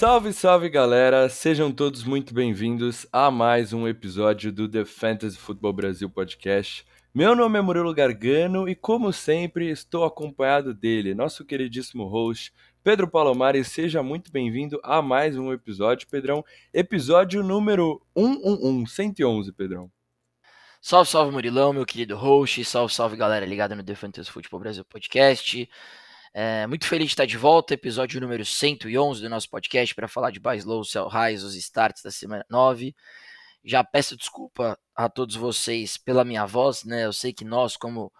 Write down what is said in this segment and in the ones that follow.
Salve, salve galera! Sejam todos muito bem-vindos a mais um episódio do The Fantasy Football Brasil Podcast. Meu nome é Murilo Gargano e, como sempre, estou acompanhado dele, nosso queridíssimo host, Pedro Palomares. Seja muito bem-vindo a mais um episódio, Pedrão. Episódio número 111, 111, Pedrão. Salve, salve Murilão, meu querido host. Salve, salve galera ligada no The Fantasy Football Brasil Podcast. É, muito feliz de estar de volta, episódio número 111 do nosso podcast para falar de buys low, sell highs, os starts da semana 9. Já peço desculpa a todos vocês pela minha voz, né? Eu sei que nós, como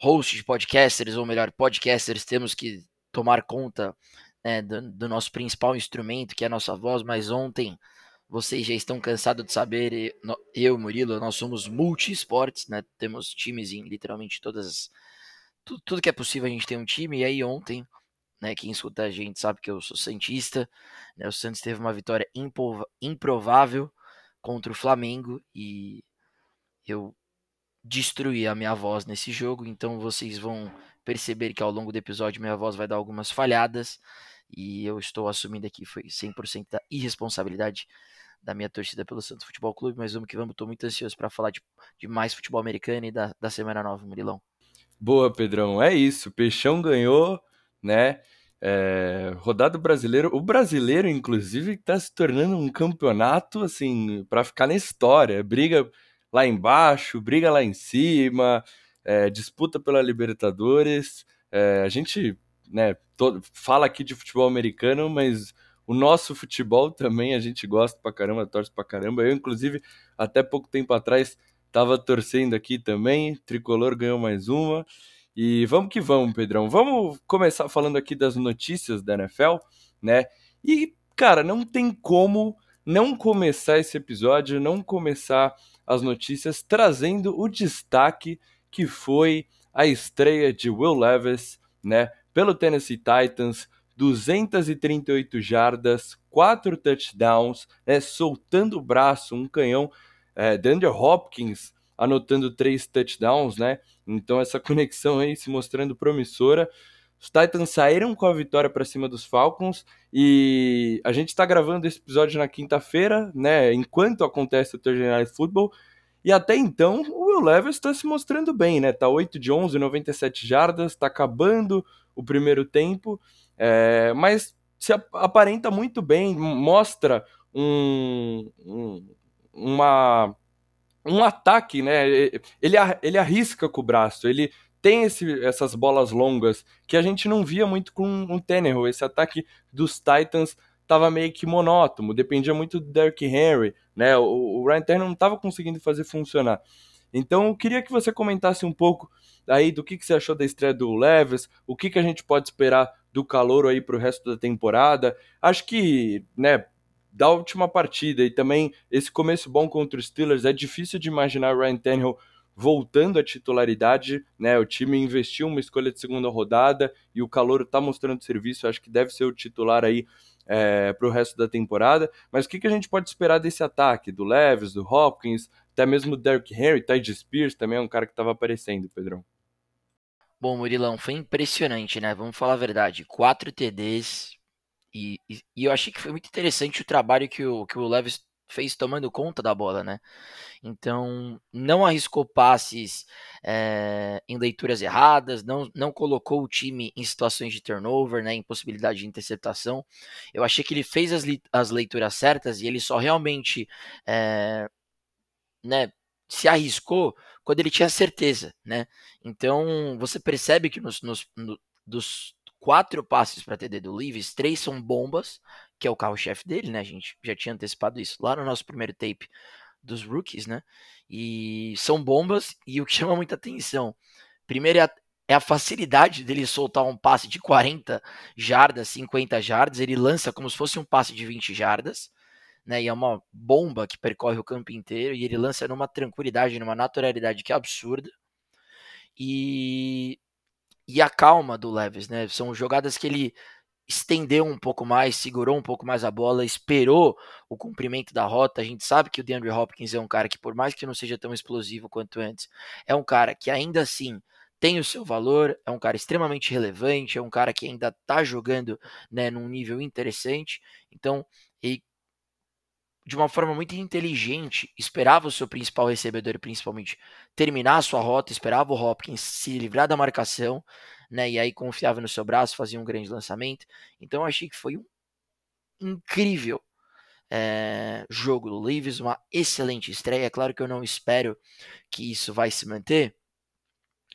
hosts de podcasters, ou melhor, podcasters, temos que tomar conta né, do, do nosso principal instrumento, que é a nossa voz, mas ontem vocês já estão cansados de saber, eu, Murilo, nós somos multi-esportes, né? Temos times em literalmente todas tudo, tudo, que é possível a gente tem um time. E aí ontem, né, quem escuta a gente sabe que eu sou santista, né? O Santos teve uma vitória improvável contra o Flamengo e eu destruí a minha voz nesse jogo, então vocês vão perceber que ao longo do episódio minha voz vai dar algumas falhadas e eu estou assumindo aqui foi 100% da irresponsabilidade da minha torcida pelo Santos Futebol Clube, mas vamos que vamos, estou muito ansioso para falar de, de, mais futebol americano e da, da semana nova, Murilão. Boa, Pedrão, é isso, Peixão ganhou, né? É, rodado brasileiro, o brasileiro, inclusive, está se tornando um campeonato assim para ficar na história. Briga lá embaixo, briga lá em cima, é, disputa pela Libertadores. É, a gente né, todo, fala aqui de futebol americano, mas o nosso futebol também a gente gosta pra caramba, torce pra caramba. Eu, inclusive, até pouco tempo atrás, tava torcendo aqui também. Tricolor ganhou mais uma. E vamos que vamos, Pedrão. Vamos começar falando aqui das notícias da NFL, né? E, cara, não tem como não começar esse episódio, não começar as notícias trazendo o destaque que foi a estreia de Will Levis, né, pelo Tennessee Titans, 238 jardas, 4 touchdowns, né, soltando o braço, um canhão. É, Hopkins anotando 3 touchdowns, né? Então essa conexão aí se mostrando promissora. Os Titans saíram com a vitória para cima dos Falcons e a gente está gravando esse episódio na quinta-feira, né? Enquanto acontece o Thursday Night Football. E até então, o Will Levis está se mostrando bem, né? Tá 8 de 11, 97 jardas, está acabando o primeiro tempo é, mas se aparenta muito bem, mostra um, uma, um ataque, né? Ele, ele arrisca com o braço, ele tem esse, essas bolas longas que a gente não via muito com o Tannehill. Esse ataque dos Titans estava meio que monótono, dependia muito do Derrick Henry, né? O, o Ryan Tannehill não estava conseguindo fazer funcionar. Então, eu queria que você comentasse um pouco aí do que, que você achou da estreia do Leves, o que, que a gente pode esperar do calor aí para o resto da temporada. Acho que, né, da última partida e também esse começo bom contra os Steelers, é difícil de imaginar o Ryan Tannehill voltando à titularidade, né? O time investiu uma escolha de segunda rodada e o calor está mostrando serviço, acho que deve ser o titular aí é, para o resto da temporada. Mas o que, que a gente pode esperar desse ataque? Do Leves, do Hopkins, até mesmo do Derrick Henry, Ty Spears também é um cara que estava aparecendo, Pedrão. Bom, Murilão, foi impressionante, né? Vamos falar a verdade. Quatro TDs. E, e, e, eu achei que foi muito interessante o trabalho que o, que o Levis fez tomando conta da bola, né? Então, não arriscou passes é, em leituras erradas, não, não colocou o time em situações de turnover, né? Em possibilidade de interceptação. Eu achei que ele fez as, as leituras certas e ele só realmente é, né, se arriscou quando ele tinha certeza, né? Então você percebe que nos, nos no, dos quatro passes para TD do Leaves, três são bombas, que é o carro-chefe dele, né? Gente já tinha antecipado isso lá no nosso primeiro tape dos rookies, né? E são bombas, e o que chama muita atenção, primeiro é a, é a facilidade dele soltar um passe de 40 jardas, 50 jardas, ele lança como se fosse um passe de 20 jardas, né? E é uma bomba que percorre o campo inteiro e ele lança numa tranquilidade, numa naturalidade que é absurda. E e a calma do Leves, né? São jogadas que ele estendeu um pouco mais, segurou um pouco mais a bola, esperou o cumprimento da rota. A gente sabe que o DeAndre Hopkins é um cara que, por mais que não seja tão explosivo quanto antes, é um cara que ainda assim tem o seu valor, é um cara extremamente relevante, é um cara que ainda está jogando né, num nível interessante. Então, ele, de uma forma muito inteligente, esperava o seu principal recebedor, principalmente, terminar a sua rota, esperava o Hopkins se livrar da marcação, né, e aí confiava no seu braço, fazia um grande lançamento. Então, achei que foi um incrível é, jogo do Leaves, uma excelente estreia. É claro que eu não espero que isso vai se manter,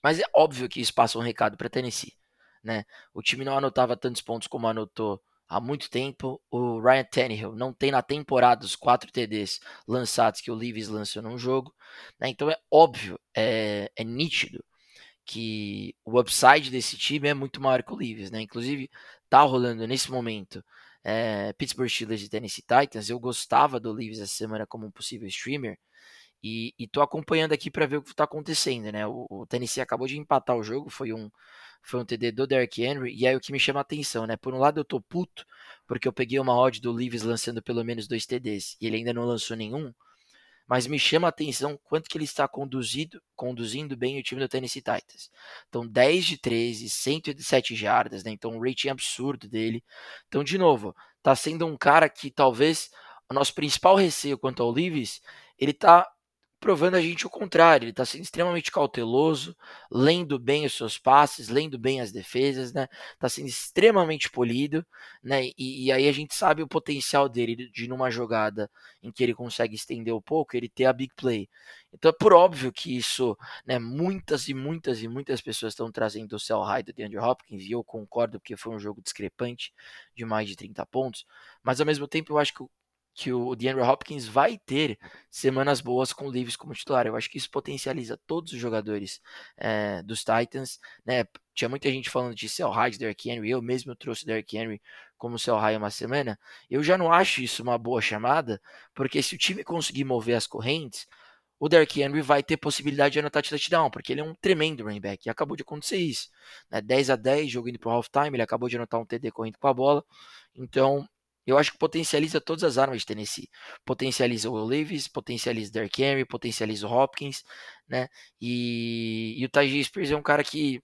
mas é óbvio que isso passa um recado para Tennessee. Né? O time não anotava tantos pontos como anotou há muito tempo. O Ryan Tannehill não tem na temporada os quatro TDs lançados que o Leaves lançou num jogo. Né? Então é óbvio, é, é, nítido que o upside desse time é muito maior que o Leaves. Né? Inclusive, tá rolando nesse momento é, Pittsburgh Steelers e Tennessee Titans. Eu gostava do Leaves essa semana como um possível streamer. E, e tô acompanhando aqui para ver o que está acontecendo, né? O, o, Tennessee acabou de empatar o jogo, foi um, foi um TD do Derrick Henry, e aí o que me chama a atenção, né? Por um lado eu tô puto, porque eu peguei uma odd do Leaves lançando pelo menos dois TDs, e ele ainda não lançou nenhum, mas me chama a atenção quanto que ele está conduzido, conduzindo bem o time do Tennessee Titans. Então, 10 de 13, 107 jardas, né? Então, um rating absurdo dele. Então, de novo, tá sendo um cara que talvez o nosso principal receio quanto ao Leaves, ele tá provando a gente o contrário. Ele está sendo extremamente cauteloso, lendo bem os seus passes, lendo bem as defesas, né? Está sendo extremamente polido, né? E, e, aí a gente sabe o potencial dele de numa jogada em que ele consegue estender um pouco, ele ter a big play. Então é por óbvio que isso, né? Muitas e muitas e muitas pessoas estão trazendo o sell high do DeAndre Hopkins e eu concordo porque foi um jogo discrepante de mais de 30 pontos, mas ao mesmo tempo eu acho que que o DeAndre Hopkins vai ter semanas boas com o Leaves como titular. Eu acho que isso potencializa todos os jogadores é, dos Titans. Né? Tinha muita gente falando de sell high de Derrick Henry. Eu mesmo trouxe Derrick Henry como sell high uma semana. Eu já não acho isso uma boa chamada, porque se o time conseguir mover as correntes, o Derrick Henry vai ter possibilidade de anotar touchdown, porque ele é um tremendo running back. E acabou de acontecer isso. Né? 10 a 10, jogo indo pro halftime, ele acabou de anotar um TD correndo com a bola. Então, eu acho que potencializa todas as armas de Tennessee. Potencializa o Levis, potencializa o Derrick Henry, potencializa o Hopkins, né? E, e o Tajay Spears é um cara que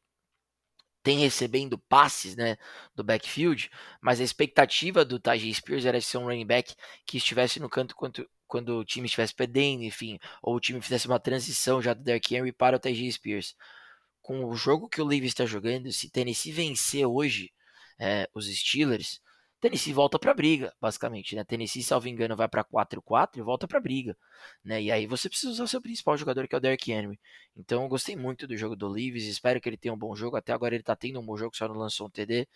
tem recebendo passes, né, do backfield, mas a expectativa do Tajay Spears era ser um running back que estivesse no canto quando, quando o time estivesse perdendo, enfim, ou o time fizesse uma transição já do Derrick Henry para o Tajay Spears. Com o jogo que o Levis está jogando, se Tennessee vencer hoje é, os Steelers, Tennessee volta para briga, basicamente, né? Tennessee, salvo engano, vai para 4-4 e volta para briga, né? E aí você precisa usar seu principal jogador, que é o Derrick Henry. Então, eu gostei muito do jogo do Leaves, espero que ele tenha um bom jogo. Até agora ele tá tendo um bom jogo, só não lançou um TD,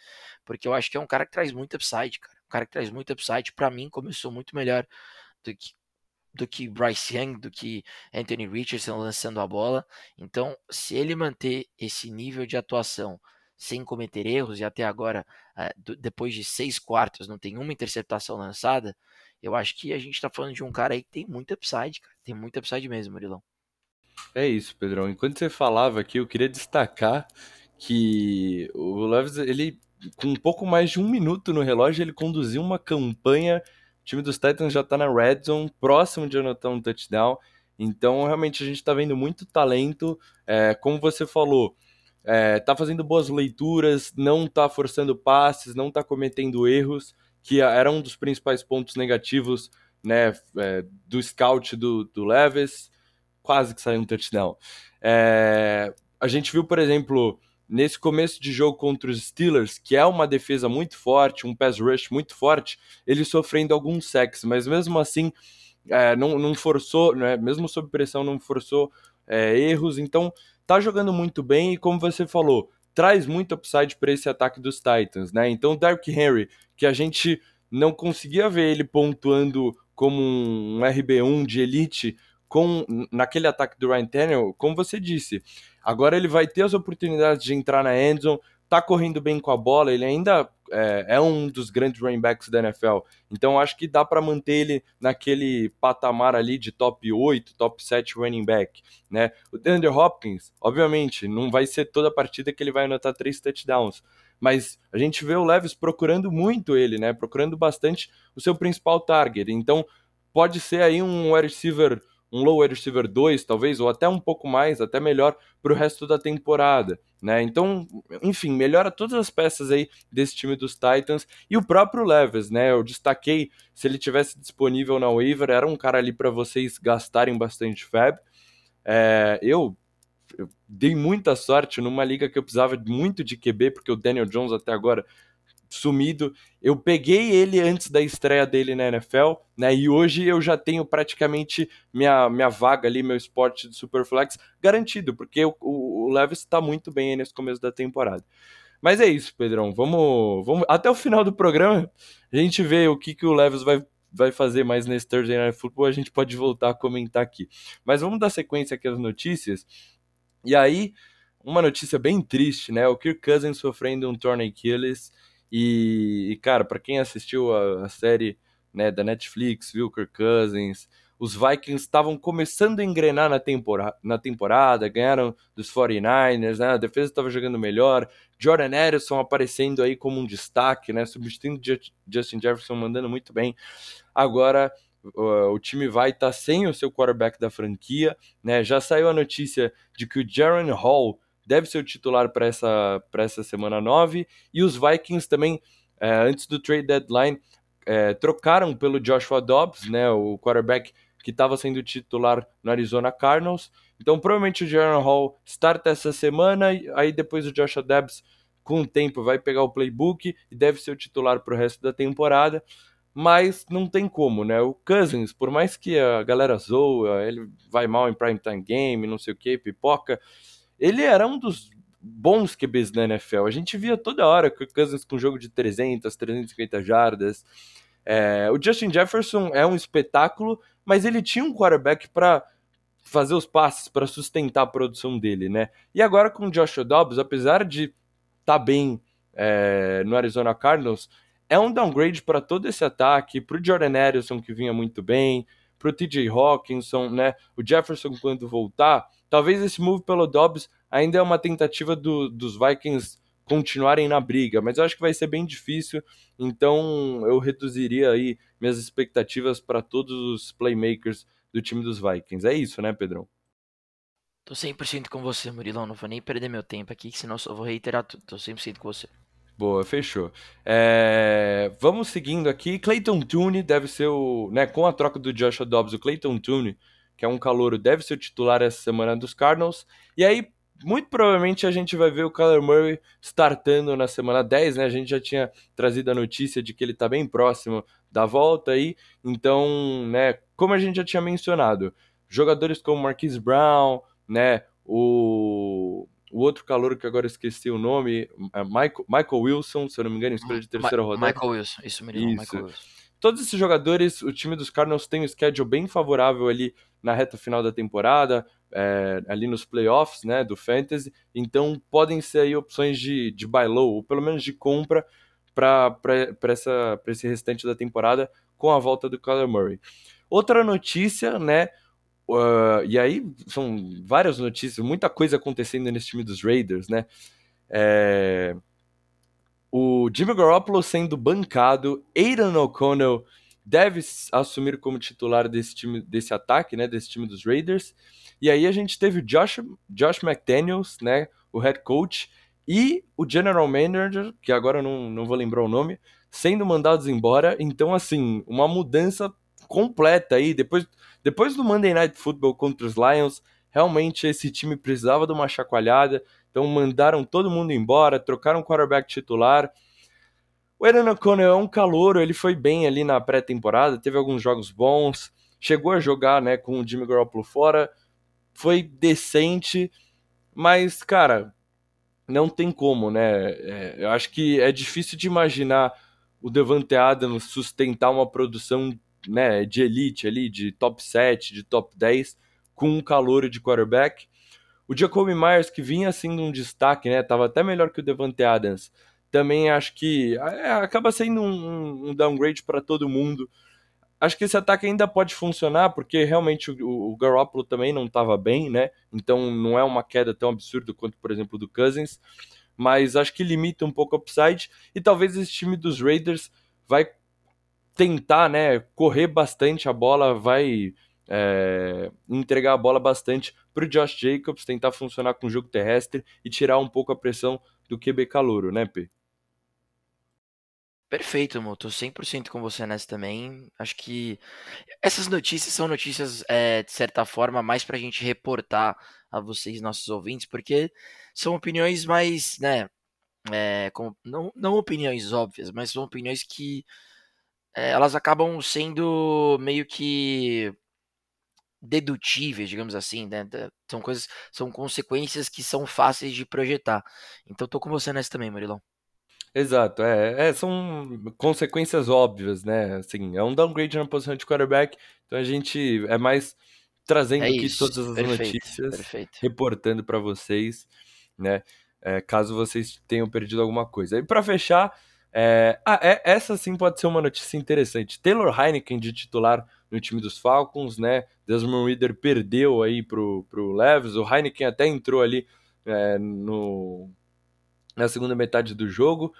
porque eu acho que é um cara que traz muito upside, cara. Um cara que traz muito upside. Para mim, começou muito melhor do que do que Bryce Young, do que Anthony Richardson lançando a bola. Então, se ele manter esse nível de atuação sem cometer erros, e até agora, eh, depois de seis quartos, não tem uma interceptação lançada, eu acho que a gente tá falando de um cara aí que tem muito upside, cara. Tem muito upside mesmo, Murilão. É isso, Pedrão. Enquanto você falava aqui, eu queria destacar que o Leves, ele, com um pouco mais de um minuto no relógio, ele conduziu uma campanha. O time dos Titans já tá na red zone, próximo de anotar um touchdown. Então, realmente, a gente tá vendo muito talento. É, como você falou, é, tá fazendo boas leituras, não tá forçando passes, não tá cometendo erros, que era um dos principais pontos negativos né, é, do scout do, do Leves, quase que saiu um touchdown. É, a gente viu, por exemplo, nesse começo de jogo contra os Steelers, que é uma defesa muito forte, um pass rush muito forte, ele sofrendo alguns sacks, mas mesmo assim é, não, não forçou, né, mesmo sob pressão, não forçou é, erros, então tá jogando muito bem e, como você falou, traz muito upside para esse ataque dos Titans, né? Então, o Derrick Henry, que a gente não conseguia ver ele pontuando como um RB1 de elite com naquele ataque do Ryan Tannehill, como você disse, agora ele vai ter as oportunidades de entrar na endzone, tá correndo bem com a bola, ele ainda é, é um dos grandes running backs da NFL. Então acho que dá para manter ele naquele patamar ali de top 8, top 7 running back, né? O DeAndre Hopkins, obviamente, não vai ser toda a partida que ele vai anotar três touchdowns, mas a gente vê o Levis procurando muito ele, né? Procurando bastante o seu principal target. Então pode ser aí um wide receiver um low wide receiver 2, talvez, ou até um pouco mais, até melhor para o resto da temporada. Né? Então, enfim, melhora todas as peças aí desse time dos Titans e o próprio Leves, né? Eu destaquei se ele tivesse disponível na waiver, era um cara ali para vocês gastarem bastante fab. É, eu, eu, dei muita sorte numa liga que eu precisava muito de QB, porque o Daniel Jones até agora sumido. Eu peguei ele antes da estreia dele na NFL, né? E hoje eu já tenho praticamente minha, minha vaga ali, meu esporte de Superflex garantido, porque o, o, o Levis está muito bem aí nesse começo da temporada. Mas é isso, Pedrão. Vamos, vamos até o final do programa a gente vê o que, que o Levis vai, vai fazer mais nesse Thursday Night Football. A gente pode voltar a comentar aqui. Mas vamos dar sequência aqui às notícias. E aí, uma notícia bem triste, né? O Kirk Cousins sofrendo um torn Achilles. E, e cara, para quem assistiu a, a, série né, da Netflix, viu Kirk Cousins, os Vikings estavam começando a engrenar na, tempora na temporada, ganharam dos 49ers, né, a defesa estava jogando melhor, Jordan Harrison aparecendo aí como um destaque, né, substituindo Justin Jefferson, mandando muito bem. Agora o time vai estar tá sem o seu quarterback da franquia, né, já saiu a notícia de que o Jaron Hall deve ser o titular para essa, essa semana 9. E os Vikings também, é, antes do trade deadline, é, trocaram pelo Joshua Dobbs, né, o quarterback que estava sendo titular no Arizona Cardinals. Então, provavelmente o Jaron Hall starta essa semana, aí depois o Joshua Dobbs, com o tempo, vai pegar o playbook e deve ser o titular para o resto da temporada. Mas não tem como, né? O Cousins, por mais que a galera zoa, ele vai mal em primetime game, não sei o que, pipoca, ele era um dos bons QBs da NFL. A gente via toda hora o Cousins com jogo de 300, 350 jardas. É, o Justin Jefferson é um espetáculo, mas ele tinha um quarterback para fazer os passes, para sustentar a produção dele, né? E agora com o Joshua Dobbs, apesar de estar tá bem é, no Arizona Cardinals, é um downgrade para todo esse ataque, para o Jordan Harrison, que vinha muito bem, para o TJ Hawkinson, né? O Jefferson, quando voltar, Talvez esse move pelo Dobbs ainda é uma tentativa do, dos Vikings continuarem na briga, mas eu acho que vai ser bem difícil, então eu reduziria aí minhas expectativas para todos os playmakers do time dos Vikings. É isso, né, Pedrão? Tô 100% com você, Murilão, não vou nem perder meu tempo aqui, senão só vou reiterar tudo. Tô 100% com você. Boa, fechou. É... Vamos seguindo aqui. Clayton Tooney deve ser o. Né, com a troca do Joshua Dobbs, o Clayton Tooney que é um calouro, deve ser o titular essa semana dos Cardinals. E aí, muito provavelmente, a gente vai ver o Kyler Murray startando na semana 10, né? A gente já tinha trazido a notícia de que ele está bem próximo da volta aí. Então, né, como a gente já tinha mencionado, jogadores como Marquise Brown, né, o, o outro calor que agora esqueci o nome, é Michael, Michael Wilson, se eu não me engano, escolha de terceira Ma rodada. Michael Wilson, isso mesmo, isso. Michael Wilson. Todos esses jogadores, o time dos Cardinals tem um schedule bem favorável ali na reta final da temporada, é, ali nos playoffs né, do Fantasy, então podem ser aí opções de, de buy low, ou pelo menos de compra para esse restante da temporada com a volta do Kyler Murray. Outra notícia, né? Uh, e aí são várias notícias, muita coisa acontecendo nesse time dos Raiders, né? É, o Jimmy Garoppolo sendo bancado, Aidan O'Connell deve assumir como titular desse time, desse ataque, né, desse time dos Raiders. E aí a gente teve o Josh, Josh McDaniels, né, o head coach, e o general manager, que agora não, não vou lembrar o nome, sendo mandados embora. Então, assim, uma mudança completa aí. Depois, depois do Monday Night Football contra os Lions, realmente esse time precisava de uma chacoalhada. Então mandaram todo mundo embora, trocaram o quarterback titular. O Aaron O'Connell é um calouro, ele foi bem ali na pré-temporada, teve alguns jogos bons, chegou a jogar né, com o Jimmy Garoppolo fora, foi decente, mas, cara, não tem como, né? É, eu acho que é difícil de imaginar o Devante Adams sustentar uma produção né, de elite ali, de top 7, de top 10, com um calor de quarterback. O Jacoby Myers, que vinha sendo um destaque, né? Tava até melhor que o Devante Adams também acho que é, acaba sendo um, um downgrade para todo mundo. Acho que esse ataque ainda pode funcionar, porque realmente o, o Garoppolo também não estava bem, né? Então não é uma queda tão absurda quanto, por exemplo, do Cousins. Mas acho que limita um pouco o upside. E talvez esse time dos Raiders vai tentar, né? Correr bastante a bola, vai é, entregar a bola bastante para o Josh Jacobs, tentar funcionar com o jogo terrestre e tirar um pouco a pressão do QB calouro, né, P? Perfeito, amor. Tô 100% com você nessa também. Acho que essas notícias são notícias, é, de certa forma, mais para a gente reportar a vocês, nossos ouvintes, porque são opiniões mais, né, é, com, não, não opiniões óbvias, mas são opiniões que é, elas acabam sendo meio que dedutíveis, digamos assim, né? São coisas, são consequências que são fáceis de projetar. Então tô com você nessa também, Murilão. Exato, é, é, são consequências óbvias, né? Assim, é um downgrade na posição de quarterback, então a gente é mais trazendo é aqui todas as perfeito, notícias, perfeito. reportando para vocês, né? É, caso vocês tenham perdido alguma coisa. E para fechar, é... Ah, é, essa sim pode ser uma notícia interessante. Taylor Heineken de titular no time dos Falcons, né? Desmond Reader perdeu aí pro, pro Leves, o Heineken até entrou ali é, no na segunda metade do jogo.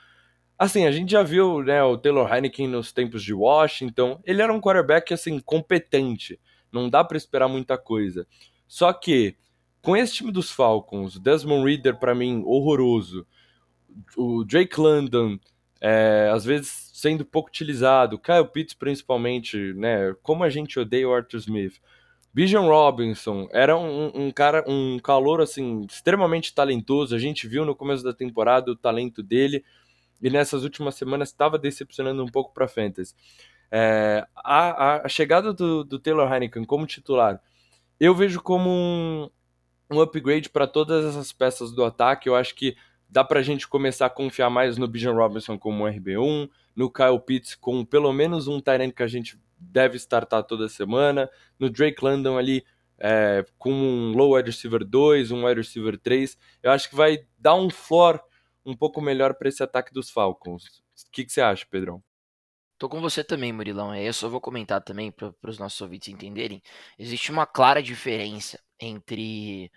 Assim, a gente já viu né, o Taylor Heineken nos tempos de Washington. Ele era um quarterback assim competente. Não dá para esperar muita coisa. Só que com esse time dos Falcons, Desmond Reader para mim horroroso, o Drake London é, às vezes sendo pouco utilizado, Kyle Pitts principalmente, né? Como a gente odeia o Arthur Smith. Bijan Robinson era um, um, cara, um calor assim extremamente talentoso. A gente viu no começo da temporada o talento dele e nessas últimas semanas estava decepcionando um pouco para Fantasy. É, a, a, chegada do, do, Taylor Heineken como titular, eu vejo como um, um upgrade para todas essas peças do ataque. Eu acho que dá para a gente começar a confiar mais no Bijan Robinson como RB1, no Kyle Pitts com pelo menos um Tyrant que a gente deve startar toda semana. No Drake London ali, é, com um low wide receiver 2, um wide receiver 3. Eu acho que vai dar um floor um pouco melhor para esse ataque dos Falcons. O que, que você acha, Pedrão? Tô com você também, Murilão. Eu só vou comentar também para os nossos ouvintes entenderem. Existe uma clara diferença entre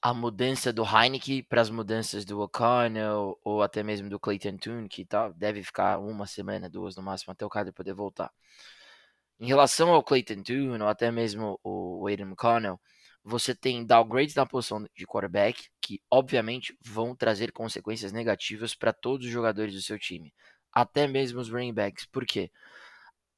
a mudança do Heineken para as mudanças do O'Connell ou até mesmo do Clayton Tune, que tá, deve ficar uma semana, duas no máximo, até o cara poder voltar. Em relação ao Clayton Tune ou até mesmo o Aiden McConnell, você tem downgrades na posição de quarterback que, obviamente, vão trazer consequências negativas para todos os jogadores do seu time, até mesmo os running backs. Por quê?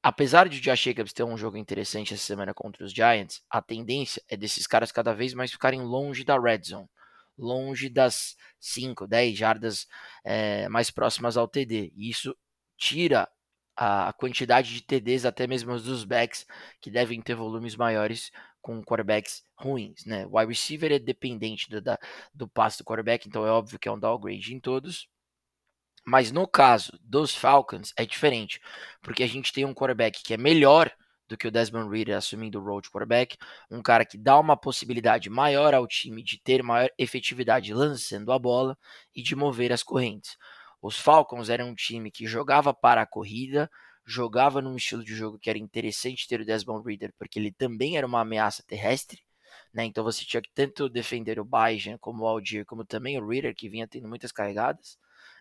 Apesar de Josh Jacobs ter um jogo interessante essa semana contra os Giants, a tendência é desses caras cada vez mais ficarem longe da red zone, longe das 5, 10 jardas é, mais próximas ao TD. E isso tira a quantidade de TDs, até mesmo dos backs, que devem ter volumes maiores com quarterbacks ruins. Né? O wide receiver é dependente do, da, do passe do quarterback, então é óbvio que é um downgrade em todos. Mas no caso dos Falcons é diferente, porque a gente tem um quarterback que é melhor do que o Desmond Reader assumindo o role de quarterback, um cara que dá uma possibilidade maior ao time de ter maior efetividade lançando a bola e de mover as correntes. Os Falcons eram um time que jogava para a corrida, jogava num estilo de jogo que era interessante ter o Desmond Reader, porque ele também era uma ameaça terrestre, né? Então você tinha que tanto defender o Bajan como o Aldir, como também o Reader, que vinha tendo muitas carregadas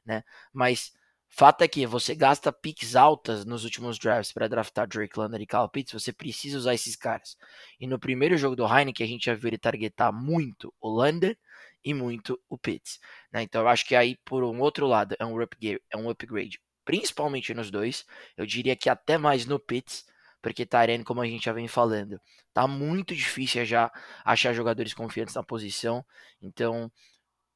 né? Mas fato é que você gasta picks altas nos últimos drafts para draftar Drake London e Kyle Pitts, você precisa usar esses caras. E no primeiro jogo do Heineken, a gente já viu ele targetar muito o London e muito o Pitts. Né? Então eu acho que aí, por um outro lado, é um upgrade, é um upgrade principalmente nos dois. Eu diria que até mais no Pitts, porque Tyrene, como a gente já vem falando, tá muito difícil já achar jogadores confiantes na posição. Então,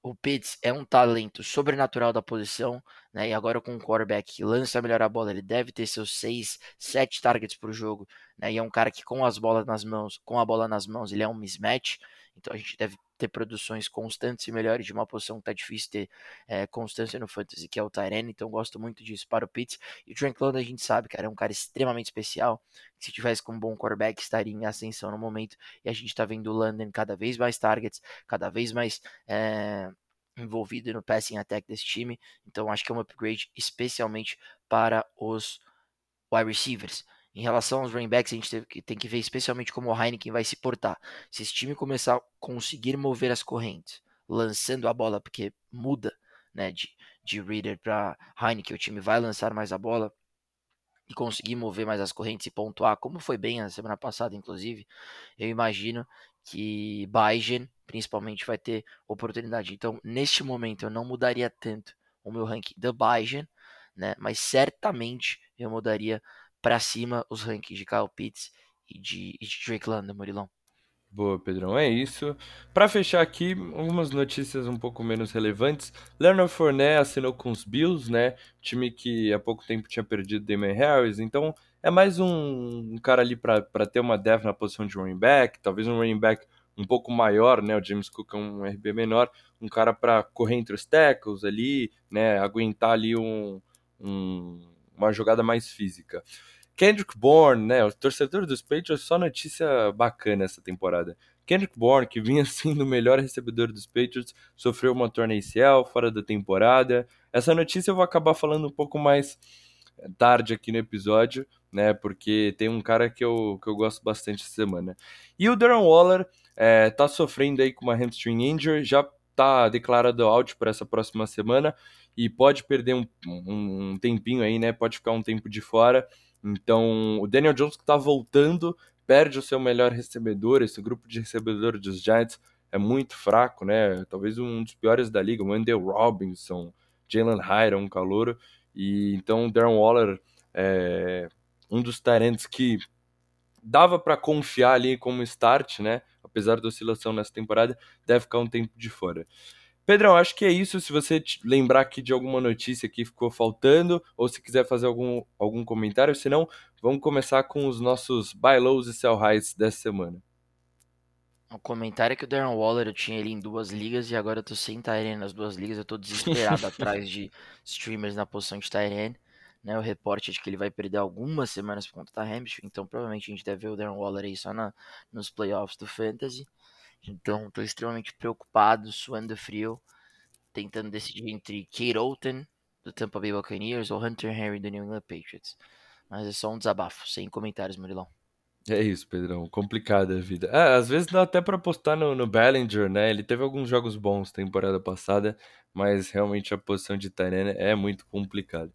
o Pitts é um talento sobrenatural da posição, né? E agora com um quarterback que lança melhor a bola, ele deve ter seus 6, 7 targets por jogo, né? E é um cara que com as bolas nas mãos, com a bola nas mãos, ele é um mismatch. Então a gente deve ter produções constantes e melhores de uma posição que tá difícil ter é, constância no fantasy, que é o Tyrene. Então gosto muito disso para o Pitts. E o Drake London a gente sabe, cara, é um cara extremamente especial. Se tivesse com um bom quarterback, estaria em ascensão no momento. E a gente tá vendo o London cada vez mais targets, cada vez mais é, envolvido no passing attack desse time. Então acho que é um upgrade especialmente para os wide receivers. Em relação aos running backs, a gente tem que ver especialmente como o Heineken vai se portar. Se esse time começar a conseguir mover as correntes, lançando a bola, porque muda né, de, de Reader para Heineken, o time vai lançar mais a bola. e conseguir mover mais as correntes e pontuar, como foi bem a semana passada, inclusive, eu imagino que Baigen, principalmente, vai ter oportunidade. Então, neste momento, eu não mudaria tanto o meu ranking da Baigen, né? Mas certamente eu mudaria para cima os rankings de Kyle Pitts e de, e de Drake London, Murilão. Boa, Pedrão, é isso. Para fechar aqui, algumas notícias um pouco menos relevantes. Leonard Fournette assinou com os Bills, né? Time que há pouco tempo tinha perdido Damon Harris, então é mais um, um cara ali para ter uma depth na posição de running back, talvez um running back um pouco maior, né? O James Cook é um RB menor, um cara para correr entre os tackles ali, né? Aguentar ali um, um, uma jogada mais física. Kendrick Bourne, né, o torcedor dos Patriots, só notícia bacana essa temporada. Kendrick Bourne, que vinha sendo o melhor recebedor dos Patriots, sofreu uma torna ACL fora da temporada. Essa notícia eu vou acabar falando um pouco mais tarde aqui no episódio, né, porque tem um cara que eu, que eu gosto bastante essa semana. E o Darren Waller é, tá sofrendo aí com uma hamstring injury, já tá declarado out para essa próxima semana e pode perder um, um, um tempinho aí, né, pode ficar um tempo de fora. Então, o Daniel Jones que está voltando perde o seu melhor recebedor. Esse grupo de recebedor dos Giants é muito fraco, né? Talvez um dos piores da liga. O Wendell Robinson, Jalen Hyde, um calouro. E então, Darren Waller é um dos talentos que dava para confiar ali como start, né? Apesar da oscilação nessa temporada, deve ficar um tempo de fora. Pedrão, acho que é isso. Se você lembrar aqui de alguma notícia que ficou faltando, ou se quiser fazer algum, algum comentário, senão vamos começar com os nossos buy lows e sell highs dessa semana. O comentário é que o Darren Waller eu tinha ele em duas ligas e agora eu tô sem Tyrene nas duas ligas. Eu tô desesperado atrás de streamers na posição de Tyrene. Né, o reporte é de que ele vai perder algumas semanas por conta da hamstring, então provavelmente a gente deve ver o Darren Waller aí só na, nos playoffs do Fantasy. Então, estou extremamente preocupado, suando frio, tentando decidir entre Kate Outen, do Tampa Bay Buccaneers, ou Hunter Henry, do New England Patriots. Mas é só um desabafo, sem comentários, Murilão. É isso, Pedrão. Complicada a vida. É, às vezes dá até para apostar no, no Bellinger, né? Ele teve alguns jogos bons temporada passada, mas realmente a posição de Tyrene é muito complicada.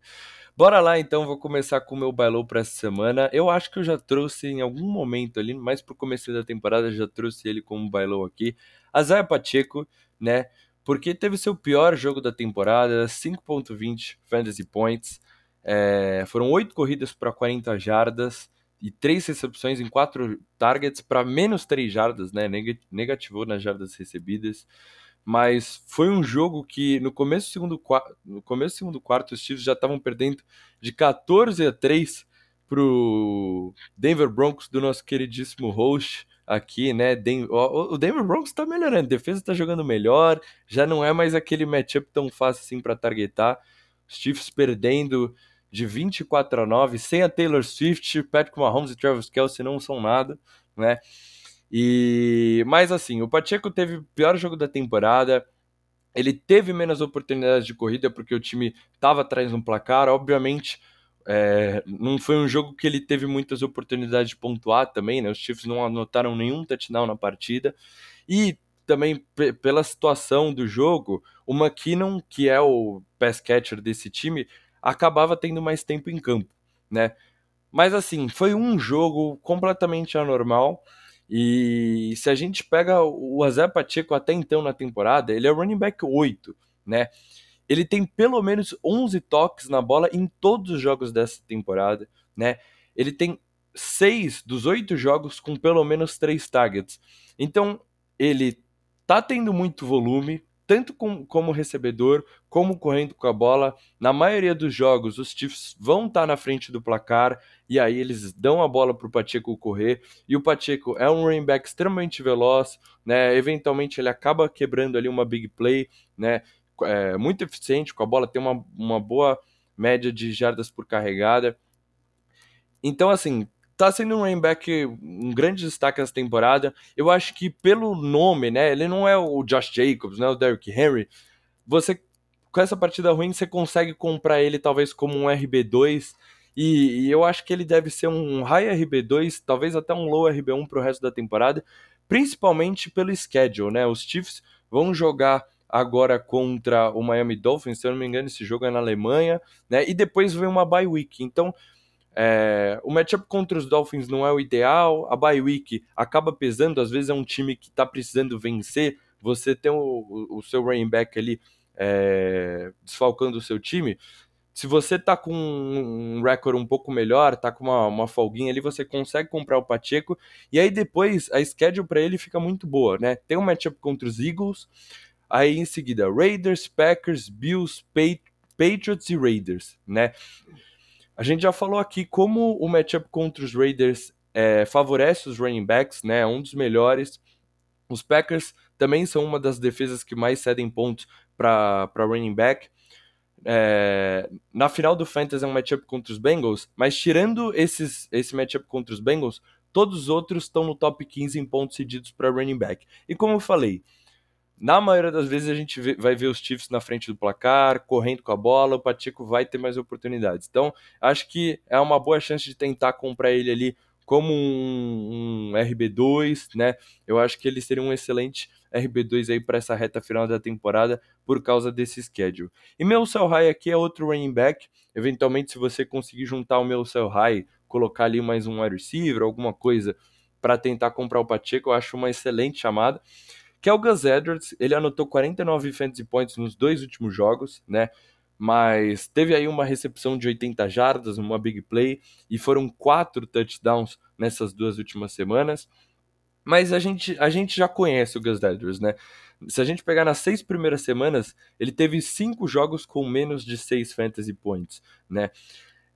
Bora lá então, vou começar com o meu bailou para essa semana. Eu acho que eu já trouxe em algum momento ali, mais pro começo da temporada, já trouxe ele como bailou aqui. Azaia Pacheco, né? Porque teve seu pior jogo da temporada, 5.20 fantasy points. É, foram 8 corridas para 40 jardas e 3 recepções em 4 targets para menos 3 jardas, né? Negativou nas jardas recebidas mas foi um jogo que no começo do segundo, no começo do segundo quarto os Chiefs já estavam perdendo de 14 a 3 pro Denver Broncos do nosso queridíssimo host aqui, né? O Denver Broncos tá melhorando, a defesa tá jogando melhor, já não é mais aquele matchup tão fácil assim para targetar. Os Chiefs perdendo de 24 a 9, sem a Taylor Swift, Patrick Mahomes e Travis Kelce não são nada, né? E mas assim, o Pacheco teve o pior jogo da temporada. Ele teve menos oportunidades de corrida porque o time estava atrás no placar. Obviamente, é, não foi um jogo que ele teve muitas oportunidades de pontuar também, né? Os Chiefs não anotaram nenhum touchdown na partida. E também pela situação do jogo, o McKinnon, que é o pass catcher desse time, acabava tendo mais tempo em campo, né? Mas assim, foi um jogo completamente anormal. E se a gente pega o Azé Pacheco até então na temporada, ele é running back 8, né? Ele tem pelo menos 11 toques na bola em todos os jogos dessa temporada, né? Ele tem seis dos oito jogos com pelo menos três targets. Então, ele tá tendo muito volume, tanto com, como recebedor, como correndo com a bola. Na maioria dos jogos, os Chiefs vão estar tá na frente do placar e aí eles dão a bola para o Pacheco correr. E o Pacheco é um running back extremamente veloz, né? Eventualmente ele acaba quebrando ali uma big play, né? É, muito eficiente com a bola, tem uma, uma boa média de jardas por carregada. Então, assim, tá sendo um running back um grande destaque nessa temporada. Eu acho que pelo nome, né, ele não é o Josh Jacobs, não é o Derrick Henry. Você com essa partida ruim você consegue comprar ele talvez como um RB2 e, e eu acho que ele deve ser um high RB2, talvez até um low RB1 pro resto da temporada, principalmente pelo schedule, né? Os Chiefs vão jogar agora contra o Miami Dolphins, se eu não me engano, esse jogo é na Alemanha, né? E depois vem uma bye week. Então, É, o matchup contra os Dolphins não é o ideal, a bye week acaba pesando, às vezes é um time que está precisando vencer, você tem o, o, seu running back ali é, desfalcando o seu time, se você tá com um recorde um pouco melhor, tá com uma, uma folguinha ali, você consegue comprar o Pacheco. E aí depois a schedule para ele fica muito boa, né? Tem um matchup contra os Eagles, aí em seguida Raiders, Packers, Bills, Patriots e Raiders, né? A gente já falou aqui como o matchup contra os Raiders é, favorece os running backs, né? É um dos melhores. Os Packers também são uma das defesas que mais cedem pontos para running back. É, na final do Fantasy é um matchup contra os Bengals, mas tirando esses, esse matchup contra os Bengals, todos os outros estão no top 15 em pontos cedidos para running back. E como eu falei, na maioria das vezes a gente vai ver os Chiefs na frente do placar, correndo com a bola, o Pacheco vai ter mais oportunidades. Então, acho que é uma boa chance de tentar comprar ele ali como um, um RB2, né? Eu acho que ele seria um excelente RB2 aí para essa reta final da temporada por causa desse schedule. E meu sell high aqui é outro running back. Eventualmente, se você conseguir juntar o meu sell high, colocar ali mais um wide receiver, alguma coisa para tentar comprar o Pacheco, eu acho uma excelente chamada. Que o Gus Edwards, ele anotou 49 fantasy points nos dois últimos jogos, né? Mas teve aí uma recepção de 80 jardas, uma big play, e foram quatro touchdowns nessas duas últimas semanas. Mas a gente, a gente já conhece o Gus Edwards, né? Se a gente pegar nas seis primeiras semanas, ele teve cinco jogos com menos de seis fantasy points, né?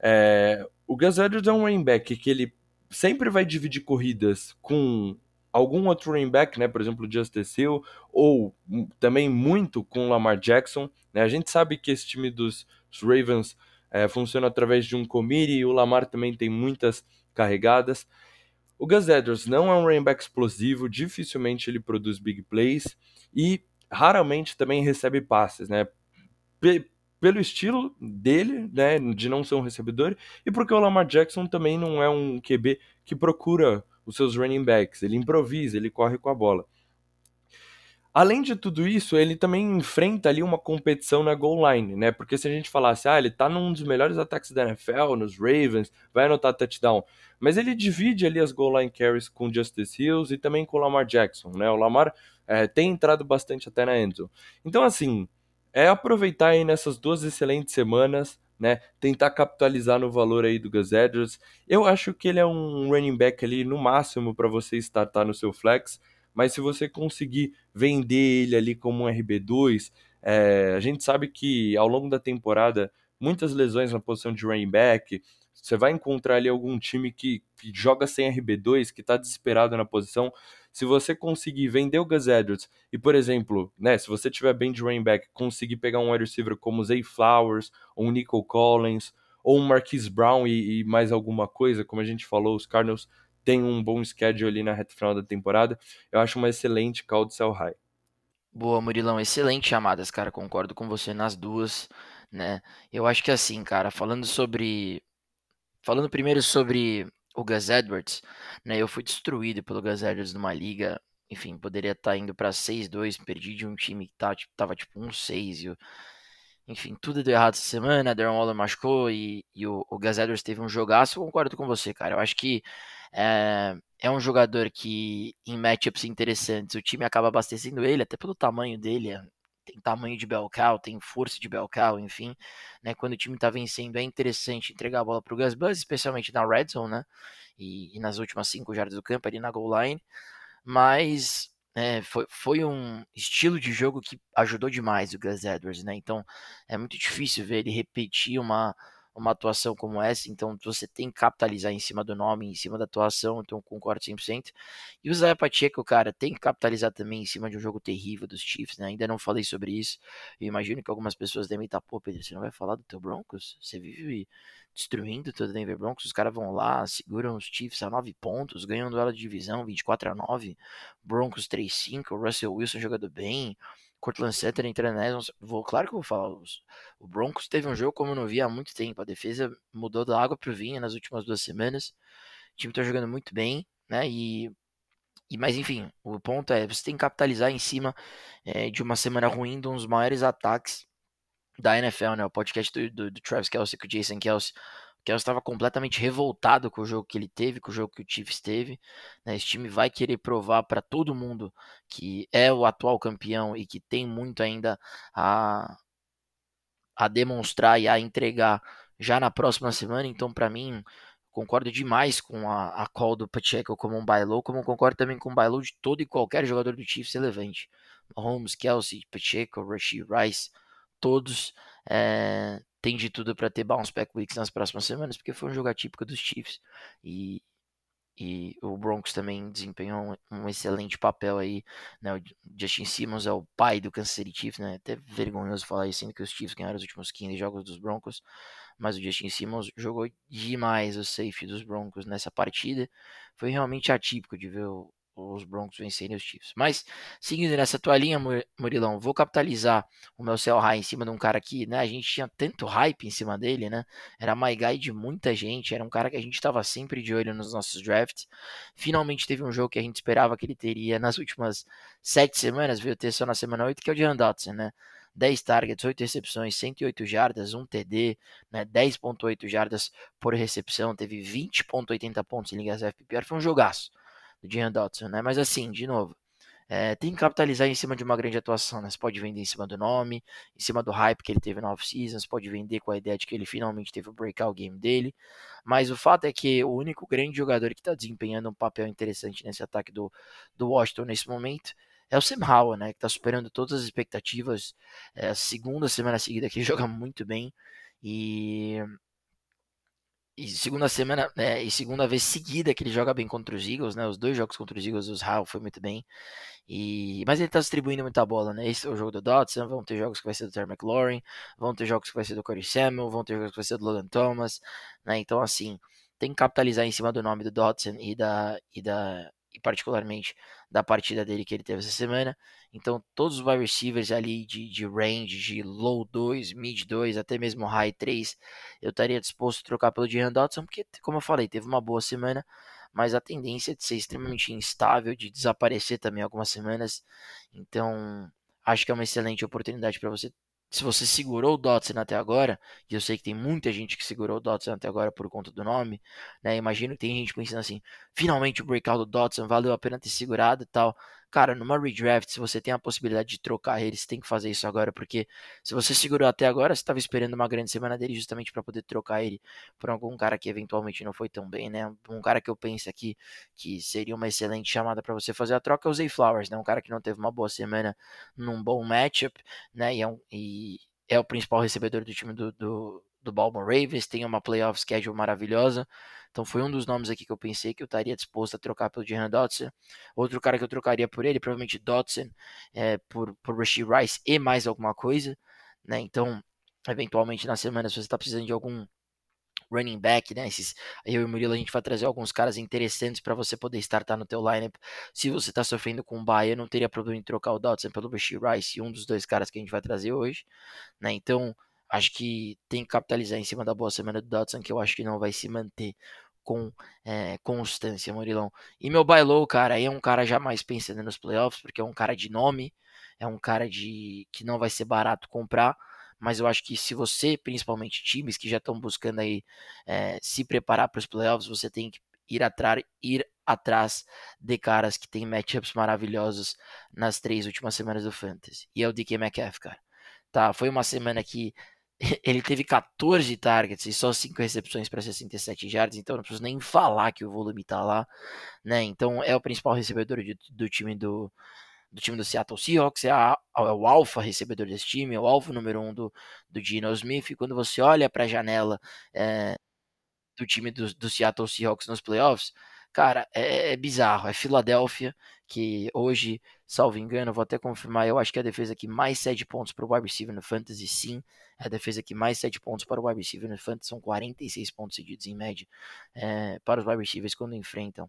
É, o Gus Edwards é um running back que ele sempre vai dividir corridas com algum outro running back, né? Por exemplo, Justice Hill, ou também muito com Lamar Jackson. Né? A gente sabe que esse time dos Ravens é, funciona através de um committee e o Lamar também tem muitas carregadas. O Gus Edwards não é um running back explosivo, dificilmente ele produz big plays e raramente também recebe passes, né? P pelo estilo dele, né, de não ser um recebedor, e porque o Lamar Jackson também não é um QB que procura os seus running backs, ele improvisa, ele corre com a bola. Além de tudo isso, ele também enfrenta ali uma competição na goal line, né? Porque se a gente falasse, ah, ele tá num dos melhores ataques da NFL, nos Ravens, vai anotar touchdown. Mas ele divide ali as goal line carries com Justice Hills e também com o Lamar Jackson, né? O Lamar é, tem entrado bastante até na endzone. Então, assim, é aproveitar aí nessas duas excelentes semanas, né? Tentar capitalizar no valor aí do Gus Edwards. Eu acho que ele é um running back ali no máximo para você startar no seu flex mas se você conseguir vender ele ali como um RB2, é, a gente sabe que ao longo da temporada, muitas lesões na posição de running back, você vai encontrar ali algum time que, que joga sem RB2, que está desesperado na posição. Se você conseguir vender o Gus Edwards e, por exemplo, né, se você tiver bem de running back, conseguir pegar um wide receiver como Zay Flowers, ou um Nico Collins, ou um Marquise Brown e, e mais alguma coisa, como a gente falou, os Cardinals tem um bom schedule ali na reta final da temporada. Eu acho uma excelente call de sell high. Boa, Murilão, excelente chamadas, cara. Concordo com você nas duas, né? Eu acho que assim, cara, falando sobre falando primeiro sobre o Gus Edwards, né? Eu fui destruído pelo Gus Edwards numa liga, enfim, poderia estar tá indo para 6-2, perdi de um time que tá, tipo, tava tipo 1-6 e enfim, tudo deu errado essa semana, Darren Waller machucou e, e o, o Gus Edwards teve um jogaço, eu concordo com você, cara. Eu acho que é, é um jogador que, em matchups interessantes, o time acaba abastecendo ele, até pelo tamanho dele. Tem tamanho de Belcal, tem força de Belcal, enfim. Né, quando o time está vencendo, é interessante entregar a bola para o Gus Buzz, especialmente na red zone, né? E, e nas últimas cinco jardas do campo, ali na goal line. Mas é, foi, foi um estilo de jogo que ajudou demais o Gus Edwards, né? Então é muito difícil ver ele repetir uma, uma atuação como essa, então você tem que capitalizar em cima do nome, em cima da atuação, então concordo 100%. E o Zé Pacheco, cara, tem que capitalizar também em cima de um jogo terrível dos Chiefs, né? Ainda não falei sobre isso. Eu imagino que algumas pessoas devem estar, pô, Pedro, você não vai falar do teu Broncos? Você vive destruindo todo o Denver Broncos, os caras vão lá, seguram os Chiefs a 9 pontos, ganham um duelo de divisão 24 a 9, Broncos 3-5, Russell Wilson jogando bem, Cortland Sutton entrando nessa, vou, claro que eu vou falar, o Broncos teve um jogo como eu não vi há muito tempo, a defesa mudou da água pro vinho nas últimas duas semanas, o time tá jogando muito bem, né, e, e mas enfim, o ponto é, você tem que capitalizar em cima é, de uma semana ruim de um dos maiores ataques da NFL, né, o podcast do, do, do Travis Kelsey com o Jason Kelsey, Kelsey estava completamente revoltado com o jogo que ele teve, com o jogo que o Chiefs teve. Né? Esse time vai querer provar para todo mundo que é o atual campeão e que tem muito ainda a, a demonstrar e a entregar já na próxima semana. Então, para mim, concordo demais com a, a call do Pacheco como um bailou, como concordo também com o bailou de todo e qualquer jogador do Chiefs relevante. Mahomes, Kelsey, Pacheco, Rashid Rice, todos é, tem de tudo para ter bounce back weeks nas próximas semanas, porque foi um jogo atípico dos Chiefs e, e o Broncos também desempenhou um, um, excelente papel aí, né? O Justin Simmons é o pai do Kansas City Chiefs, né? Até vergonhoso falar isso, sendo que os Chiefs ganharam os últimos 15 jogos dos Broncos, mas o Justin Simmons jogou demais o safe dos Broncos nessa partida. Foi realmente atípico de ver o, os Broncos vencerem os Chiefs. Mas, seguindo nessa tua linha, Murilão, vou capitalizar o meu sell high em cima de um cara que, né, a gente tinha tanto hype em cima dele, né, era my guy de muita gente, era um cara que a gente estava sempre de olho nos nossos drafts. Finalmente teve um jogo que a gente esperava que ele teria nas últimas sete semanas, veio ter só na semana 8, que é o de Dotson, né, 10 targets, 8 recepções, 108 jardas, 1 TD, né, 10.8 jardas por recepção, teve 20.80 pontos em ligas FPR, foi um jogaço do Jean Dotson, né? Mas assim, de novo, é, tem que capitalizar em cima de uma grande atuação, né? Você pode vender em cima do nome, em cima do hype que ele teve na off-season, você pode vender com a ideia de que ele finalmente teve o breakout game dele, mas o fato é que o único grande jogador que está desempenhando um papel interessante nesse ataque do, do Washington nesse momento é o Sam Howell, né? Que está superando todas as expectativas. É a segunda semana seguida que ele joga muito bem e e segunda semana, né, e segunda vez seguida que ele joga bem contra os Eagles, né? Os dois jogos contra os Eagles, os Hal foi muito bem. E mas ele tá distribuindo muita bola, né? Esse é o jogo do Dodson, vão ter jogos que vai ser do Terry McLaurin, vão ter jogos que vai ser do Corey Samuel, vão ter jogos que vai ser do Logan Thomas, né? Então assim, tem que capitalizar em cima do nome do Dodson e da e da e particularmente da partida dele que ele teve essa semana. Então, todos os wide receivers ali de, de range, de low 2, mid 2, até mesmo high 3, eu estaria disposto a trocar pelo Jahan Dodson, porque, como eu falei, teve uma boa semana, mas a tendência de ser extremamente instável, de desaparecer também algumas semanas. Então, acho que é uma excelente oportunidade para você se você segurou o Dotson até agora, e eu sei que tem muita gente que segurou o Dotson até agora por conta do nome, né? Imagino que tem gente pensando assim, finalmente o breakout do Dotson valeu a pena ter segurado e tal. Cara, numa redraft, se você tem a possibilidade de trocar ele, você tem que fazer isso agora, porque se você segurou até agora, você estava esperando uma grande semana dele justamente para poder trocar ele por algum cara que eventualmente não foi tão bem, né? Um cara que eu penso aqui que seria uma excelente chamada para você fazer a troca é o Zay Flowers, né? Um cara que não teve uma boa semana num bom matchup, né? E é, um, e é o principal recebedor do time do, do, do Baltimore Ravens, tem uma playoff schedule maravilhosa. Então foi um dos nomes aqui que eu pensei que eu estaria disposto a trocar pelo Jahan Dotson. Outro cara que eu trocaria por ele, provavelmente Dotson, é, por, por Rasheed Rice e mais alguma coisa. Né? Então, eventualmente na semana, se você está precisando de algum running back, né? Esses, eu e o Murilo a gente vai trazer alguns caras interessantes para você poder startar no teu lineup. Se você está sofrendo com o Bahia, não teria problema em trocar o Dotson pelo Rasheed Rice, um dos dois caras que a gente vai trazer hoje, né? Então, acho que tem que capitalizar em cima da boa semana do Dotson, que eu acho que não vai se manter com é, constância, Murilão. E meu bailou, cara, é um cara jamais pensando nos playoffs, porque é um cara de nome, é um cara de que não vai ser barato comprar, mas eu acho que se você, principalmente times que já estão buscando aí é, se preparar para os playoffs, você tem que ir atrás, ir atrás de caras que têm matchups maravilhosos nas três últimas semanas do Fantasy. E é o DK Metcalf, cara. Tá, foi uma semana que ele teve 14 targets e só 5 recepções para 67 jardas, então não preciso nem falar que o volume tá lá, né? Então é o principal recebedor de, do time do, do time do Seattle Seahawks, é, a, é o alfa recebedor desse time, é o alvo número 1 um do, do Gino Smith. E quando você olha para a janela é, do time do, do Seattle Seahawks nos playoffs, cara, é, é bizarro. É Filadélfia, que hoje, salvo engano, vou até confirmar, eu acho que é a defesa que mais cede pontos para o wide receiver no Fantasy, sim. É a defesa que mais cede pontos para o wide receiver no Fantasy, são 46 pontos cedidos em média é, para os wide receivers quando enfrentam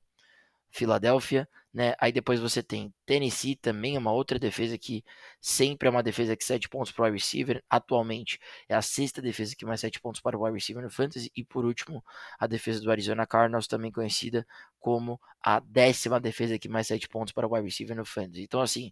Filadélfia, né? Aí depois você tem Tennessee, também é uma outra defesa que sempre é uma defesa que 7 pontos para o wide receiver. Atualmente é a sexta defesa que mais 7 pontos para o wide receiver no Fantasy. E por último, a defesa do Arizona Cardinals, também conhecida como a décima defesa que mais 7 pontos para o wide receiver no Fantasy. Então, assim,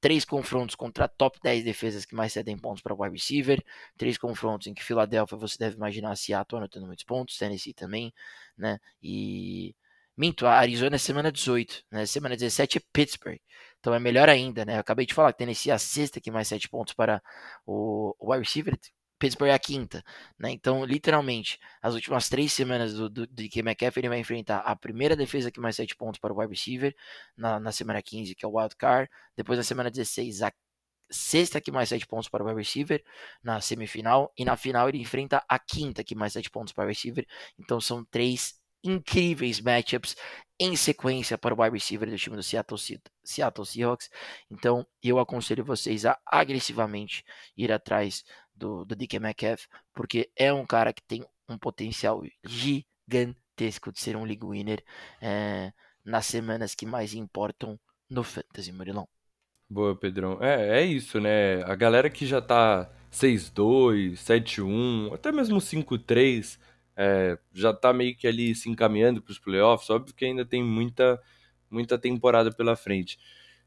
três confrontos contra top 10 defesas que mais cedem pontos para wide receiver, três confrontos em que Filadélfia você deve imaginar Seattle anotando muitos pontos, Tennessee também, né? E Minto, a Arizona é semana 18, né? Semana 17 é Pittsburgh. Então é melhor ainda, né? Eu acabei de falar que Tennessee é a sexta que mais sete pontos para o, wide receiver, Pittsburgh é a quinta, né? Então, literalmente, as últimas três semanas do, do, de que McCaffrey vai enfrentar a primeira defesa que mais sete pontos para o wide receiver, na, na semana 15, que é o wild card, depois na semana 16, a sexta que mais sete pontos para o wide receiver na semifinal, e na final ele enfrenta a quinta que mais sete pontos para o receiver. Então são três incríveis matchups em sequência para o wide receiver do time do Seattle, Seattle Seahawks. Então, eu aconselho vocês a agressivamente ir atrás do, do DK Metcalf, porque é um cara que tem um potencial gigantesco de ser um league winner é, nas semanas que mais importam no Fantasy, Murilão. Boa, Pedrão. É, é isso, né? A galera que já tá 6-2, 7-1, até mesmo 5-3 é, já está meio que ali se encaminhando para os playoffs. Óbvio que ainda tem muita, muita temporada pela frente.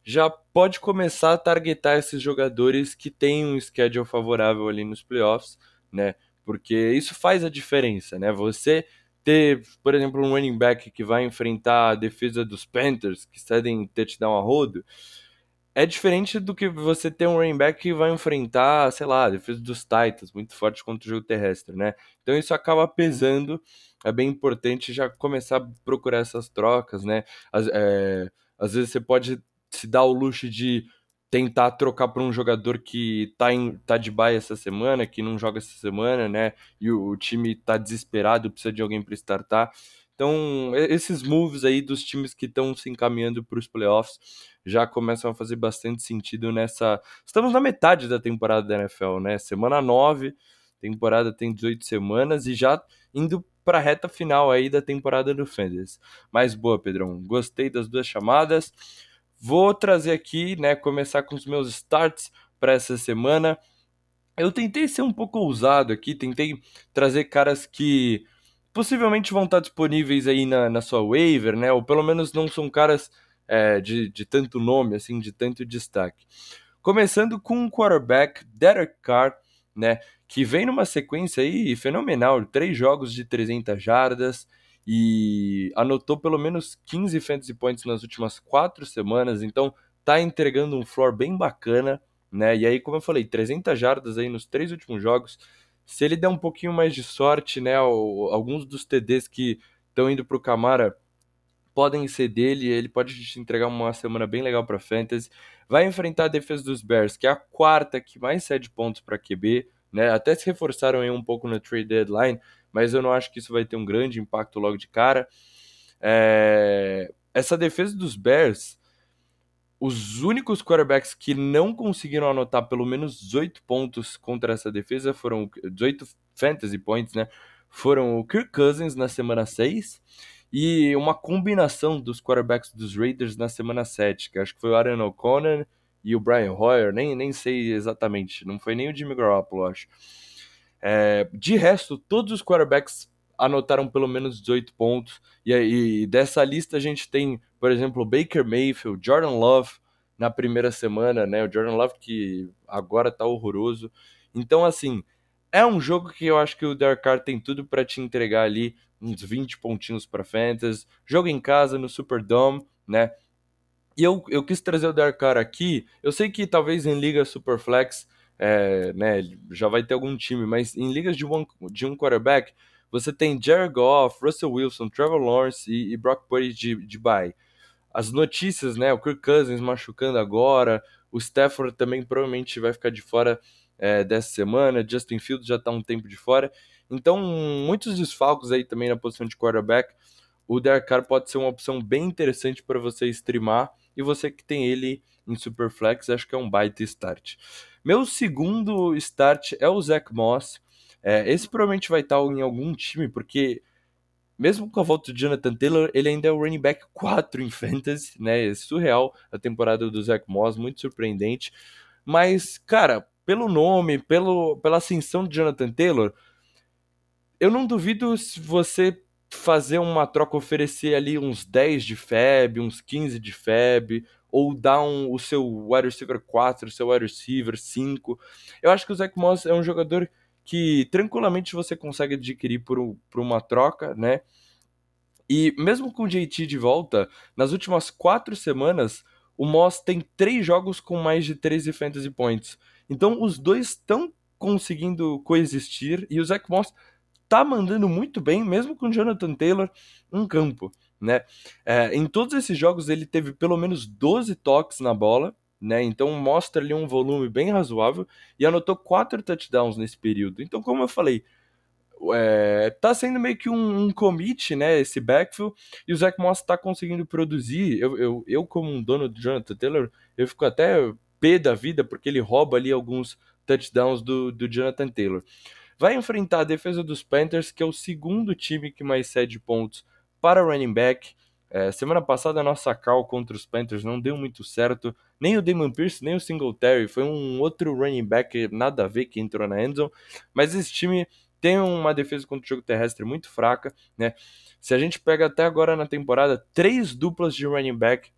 Já pode começar a targetar esses jogadores que têm um schedule favorável ali nos playoffs, né? Porque isso faz a diferença, né? Você ter, por exemplo, um running back que vai enfrentar a defesa dos Panthers, que cedem touchdown a rodo, é diferente do que você ter um running back que vai enfrentar, sei lá, a defesa dos Titans, muito forte contra o jogo terrestre, né? Então isso acaba pesando, é bem importante já começar a procurar essas trocas, né? Às, é, às vezes você pode se dar o luxo de tentar trocar para um jogador que tá, em, tá de baia essa semana, que não joga essa semana, né? E o, o time tá desesperado, precisa de alguém para startar. Então, esses moves aí dos times que estão se encaminhando para os playoffs já começam a fazer bastante sentido nessa. Estamos na metade da temporada da NFL, né? Semana 9, temporada tem 18 semanas e já indo para a reta final aí da temporada do Fantasy. Mais boa, Pedrão. Gostei das duas chamadas. Vou trazer aqui, né, começar com os meus starts para essa semana. Eu tentei ser um pouco ousado aqui, tentei trazer caras que possivelmente vão estar disponíveis aí na, na sua waiver, né? Ou pelo menos não são caras é, de, de tanto nome, assim, de tanto destaque. Começando com um quarterback, Derek Carr, né? Que vem numa sequência aí fenomenal, três jogos de 300 jardas e anotou pelo menos 15 fantasy points nas últimas quatro semanas, então tá entregando um floor bem bacana, né? E aí, como eu falei, 300 jardas aí nos três últimos jogos, se ele der um pouquinho mais de sorte, né? Alguns dos TDs que estão indo para o Camara podem ser dele, ele pode te entregar uma semana bem legal para fantasy. Vai enfrentar a defesa dos Bears, que é a quarta que mais cede pontos para QB, né? Até se reforçaram aí um pouco no trade deadline, mas eu não acho que isso vai ter um grande impacto logo de cara. É... Essa defesa dos Bears os únicos quarterbacks que não conseguiram anotar pelo menos 18 pontos contra essa defesa foram 18 fantasy points, né? Foram o Kirk Cousins na semana 6 e uma combinação dos quarterbacks dos Raiders na semana 7, que acho que foi o Aaron O'Connor e o Brian Hoyer, nem, nem sei exatamente, não foi nem o Jimmy Garoppolo, acho. É, de resto, todos os quarterbacks anotaram pelo menos 18 pontos. E, e dessa lista a gente tem, por exemplo, Baker Mayfield, Jordan Love na primeira semana, né? O Jordan Love que agora tá horroroso. Então, assim, é um jogo que eu acho que o Derek Carr tem tudo para te entregar ali uns 20 pontinhos para Fantasy. Jogo em casa no Superdome, né? E eu, eu quis trazer o Derek Carr aqui. Eu sei que talvez em Liga Superflex, é, né, já vai ter algum time, mas em ligas de, one, de um quarterback, você tem Jared Goff, Russell Wilson, Trevor Lawrence e, e Brock Purdy de, de bye. As notícias, né? O Kirk Cousins machucando agora, o Stafford também provavelmente vai ficar de fora é, dessa semana, Justin Fields já está um tempo de fora. Então, muitos desfalques aí também na posição de quarterback. O Derek Carr pode ser uma opção bem interessante para você streamar e você que tem ele em Superflex, acho que é um baita start. Meu segundo start é o Zach Moss. É, esse provavelmente vai estar em algum time, porque mesmo com a volta do Jonathan Taylor, ele ainda é o running back 4 em fantasy, né? É surreal a temporada do Zach Moss, muito surpreendente. Mas, cara, pelo nome, pelo, pela ascensão do Jonathan Taylor, eu não duvido se você fazer uma troca, oferecer ali uns 10 de FEB, uns 15 de FEB, ou dar um, o seu wide receiver 4, o seu wide receiver 5. Eu acho que o Zach Moss é um jogador que tranquilamente você consegue adquirir por, por uma troca, né? E mesmo com o JT de volta, nas últimas quatro semanas, o Moss tem três jogos com mais de 13 fantasy points. Então os dois estão conseguindo coexistir e o Zach Moss tá mandando muito bem, mesmo com o Jonathan Taylor em campo, né? É, em todos esses jogos ele teve pelo menos 12 toques na bola, né? Então mostra ali um volume bem razoável e anotou quatro touchdowns nesse período. Então, como eu falei, é, tá sendo meio que um, um, commit, né? Esse backfield, e o Zach Moss tá conseguindo produzir. Eu, eu, eu, como um dono do Jonathan Taylor, eu fico até pé da vida, porque ele rouba ali alguns touchdowns do, do Jonathan Taylor. Vai enfrentar a defesa dos Panthers, que é o segundo time que mais cede pontos para running back. É, semana passada a nossa call contra os Panthers não deu muito certo. Nem o Damon Pierce, nem o Singletary. Foi um outro running back nada a ver que entrou na endzone. Mas esse time tem uma defesa contra o jogo terrestre muito fraca, né? Se a gente pega até agora na temporada, três duplas de running back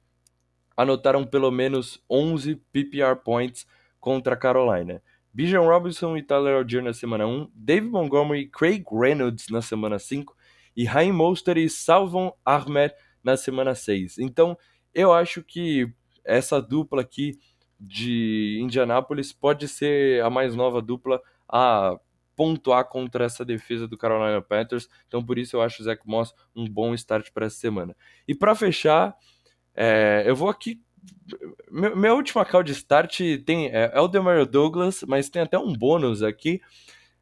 anotaram pelo menos 11 PPR points contra a Carolina. Bijan Robinson e Tyler Algier na semana 1, David Montgomery e Craig Reynolds na semana 5 e Raim Mostert e Salvon Ahmed na semana 6. Então, eu acho que essa dupla aqui de Indianápolis pode ser a mais nova dupla a pontuar contra essa defesa do Carolina Panthers. Então, por isso eu acho o Zach Moss um bom start para essa semana. E para fechar, é, eu vou aqui. Minha última call de start tem é, é o Demario Douglas, mas tem até um bônus aqui.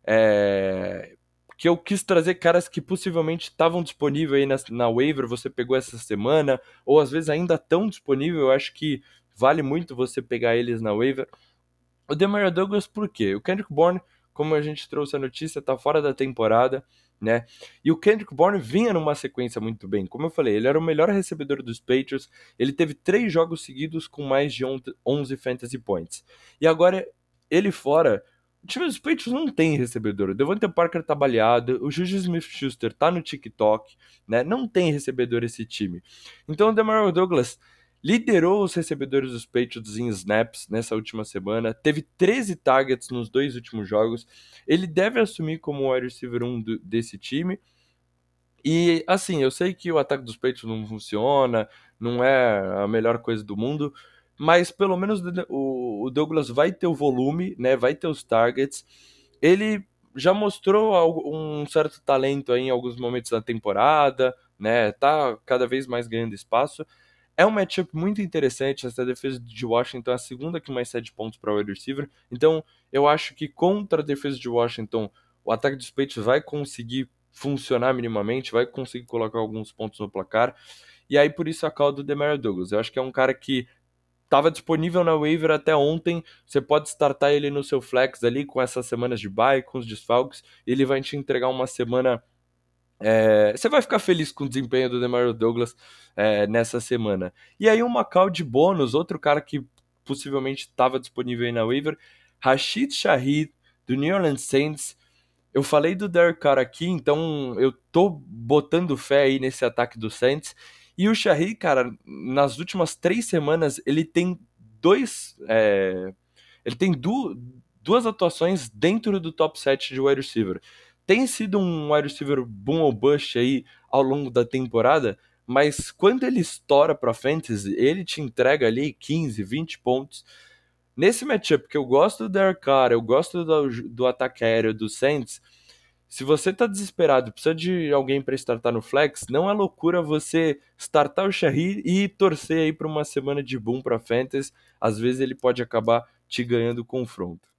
É, que eu quis trazer caras que possivelmente estavam disponíveis aí na, na waiver, você pegou essa semana, ou às vezes ainda estão disponíveis, eu acho que vale muito você pegar eles na waiver. O Demario Douglas, por quê? O Kendrick Bourne, como a gente trouxe a notícia, tá fora da temporada, né? E o Kendrick Bourne vinha numa sequência muito bem. Como eu falei, ele era o melhor recebedor dos Patriots, ele teve três jogos seguidos com mais de 11 fantasy points. E agora, ele fora, o time dos Patriots não tem recebedor. O Devonta Parker tá baleado, o Juju Smith-Schuster tá no TikTok, né? Não tem recebedor esse time. Então o Demario Douglas liderou os recebedores dos Patriots em snaps nessa última semana, teve 13 targets nos dois últimos jogos. Ele deve assumir como o wide receiver 1 do, desse time. E assim, eu sei que o ataque dos Patriots não funciona, não é a melhor coisa do mundo, mas pelo menos o, Douglas vai ter o volume, né? Vai ter os targets. Ele já mostrou um certo talento aí em alguns momentos da temporada, né? Tá cada vez mais ganhando espaço. É um matchup muito interessante. Essa defesa de Washington é a segunda que mais cede pontos para o wide receiver. Então, eu acho que contra a defesa de Washington, o ataque dos Patriots vai conseguir funcionar minimamente, vai conseguir colocar alguns pontos no placar. E aí, por isso, a call do Demario Douglas. Eu acho que é um cara que estava disponível na waiver até ontem. Você pode startar ele no seu flex ali com essas semanas de bye, com os desfalques. Ele vai te entregar uma semana. É... você vai ficar feliz com o desempenho do Demario Douglas é, nessa semana. E aí, uma call de bônus, outro cara que possivelmente estava disponível aí na waiver, Rashid Shahid, do New Orleans Saints. Eu falei do Derek Carr aqui, então eu tô botando fé aí nesse ataque do Saints. E o Shahid, cara, nas últimas três semanas, ele tem dois. É, ele tem du duas atuações dentro do top 7 de wide receiver. Tem sido um wide receiver boom ou bust aí ao longo da temporada, mas quando ele estoura para fantasy, ele te entrega ali 15, 20 pontos. Nesse matchup que eu gosto do Derek Carr, eu gosto do, do ataque aéreo do Saints, se você tá desesperado, precisa de alguém para startar no flex, não é loucura você startar o Shahir e torcer aí para uma semana de boom para Fantasy. Às vezes ele pode acabar te ganhando o confronto.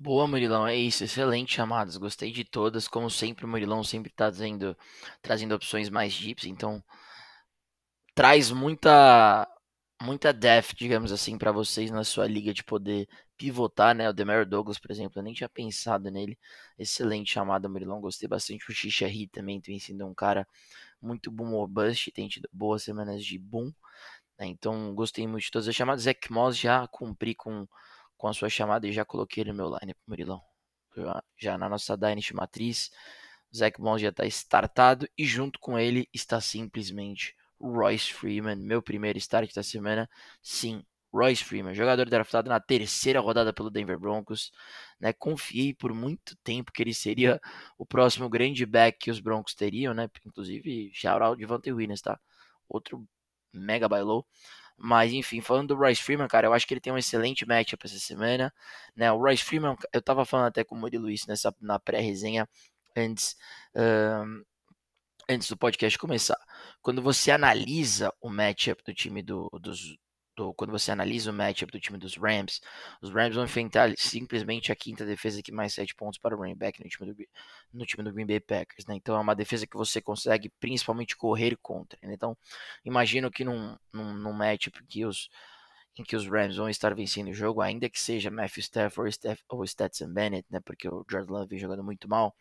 Boa, Murilão, é isso, excelente chamadas, gostei de todas, como sempre o Murilão sempre tá trazendo, trazendo opções mais deeps, então traz muita muita depth, digamos assim, para vocês na sua liga de poder pivotar, né? O Demario Douglas, por exemplo, eu nem tinha pensado nele. Excelente chamada, Murilão. Gostei bastante. O Xixerri também tem sido um cara muito boom ou bust, tem tido boas semanas de boom. Né? Então, gostei muito de todas as chamadas. Zach Moss já cumpri com, com a sua chamada e já coloquei ele no meu line, Murilão. Já, já na nossa Dynasty Matriz. O Zach Moss já está startado e junto com ele está simplesmente Royce Freeman, meu primeiro start da semana. Sim, Royce Freeman, jogador draftado na terceira rodada pelo Denver Broncos. Né, confiei por muito tempo que ele seria o próximo grande back que os Broncos teriam, né? Inclusive, shout out de Devontae Williams, tá? Outro mega bailou. Mas enfim, falando do Royce Freeman, cara, eu acho que ele tem um excelente matchup essa semana. Né? O Royce Freeman, eu tava falando até com o Murilo Luiz nessa, na pré-resenha antes, um, antes do podcast começar. Quando você analisa o matchup do time do, dos, do, quando você analisa o matchup do time dos Rams, os Rams vão enfrentar simplesmente a quinta defesa que mais sete pontos para o running back no time do, no time do Green Bay Packers, né? Então é uma defesa que você consegue principalmente correr contra. Né? Então imagino que num, num, num matchup que os em que os Rams vão estar vencendo o jogo, ainda que seja Matthew Stafford ou Stetson Bennett, né? Porque o Jordan Love vem jogando muito mal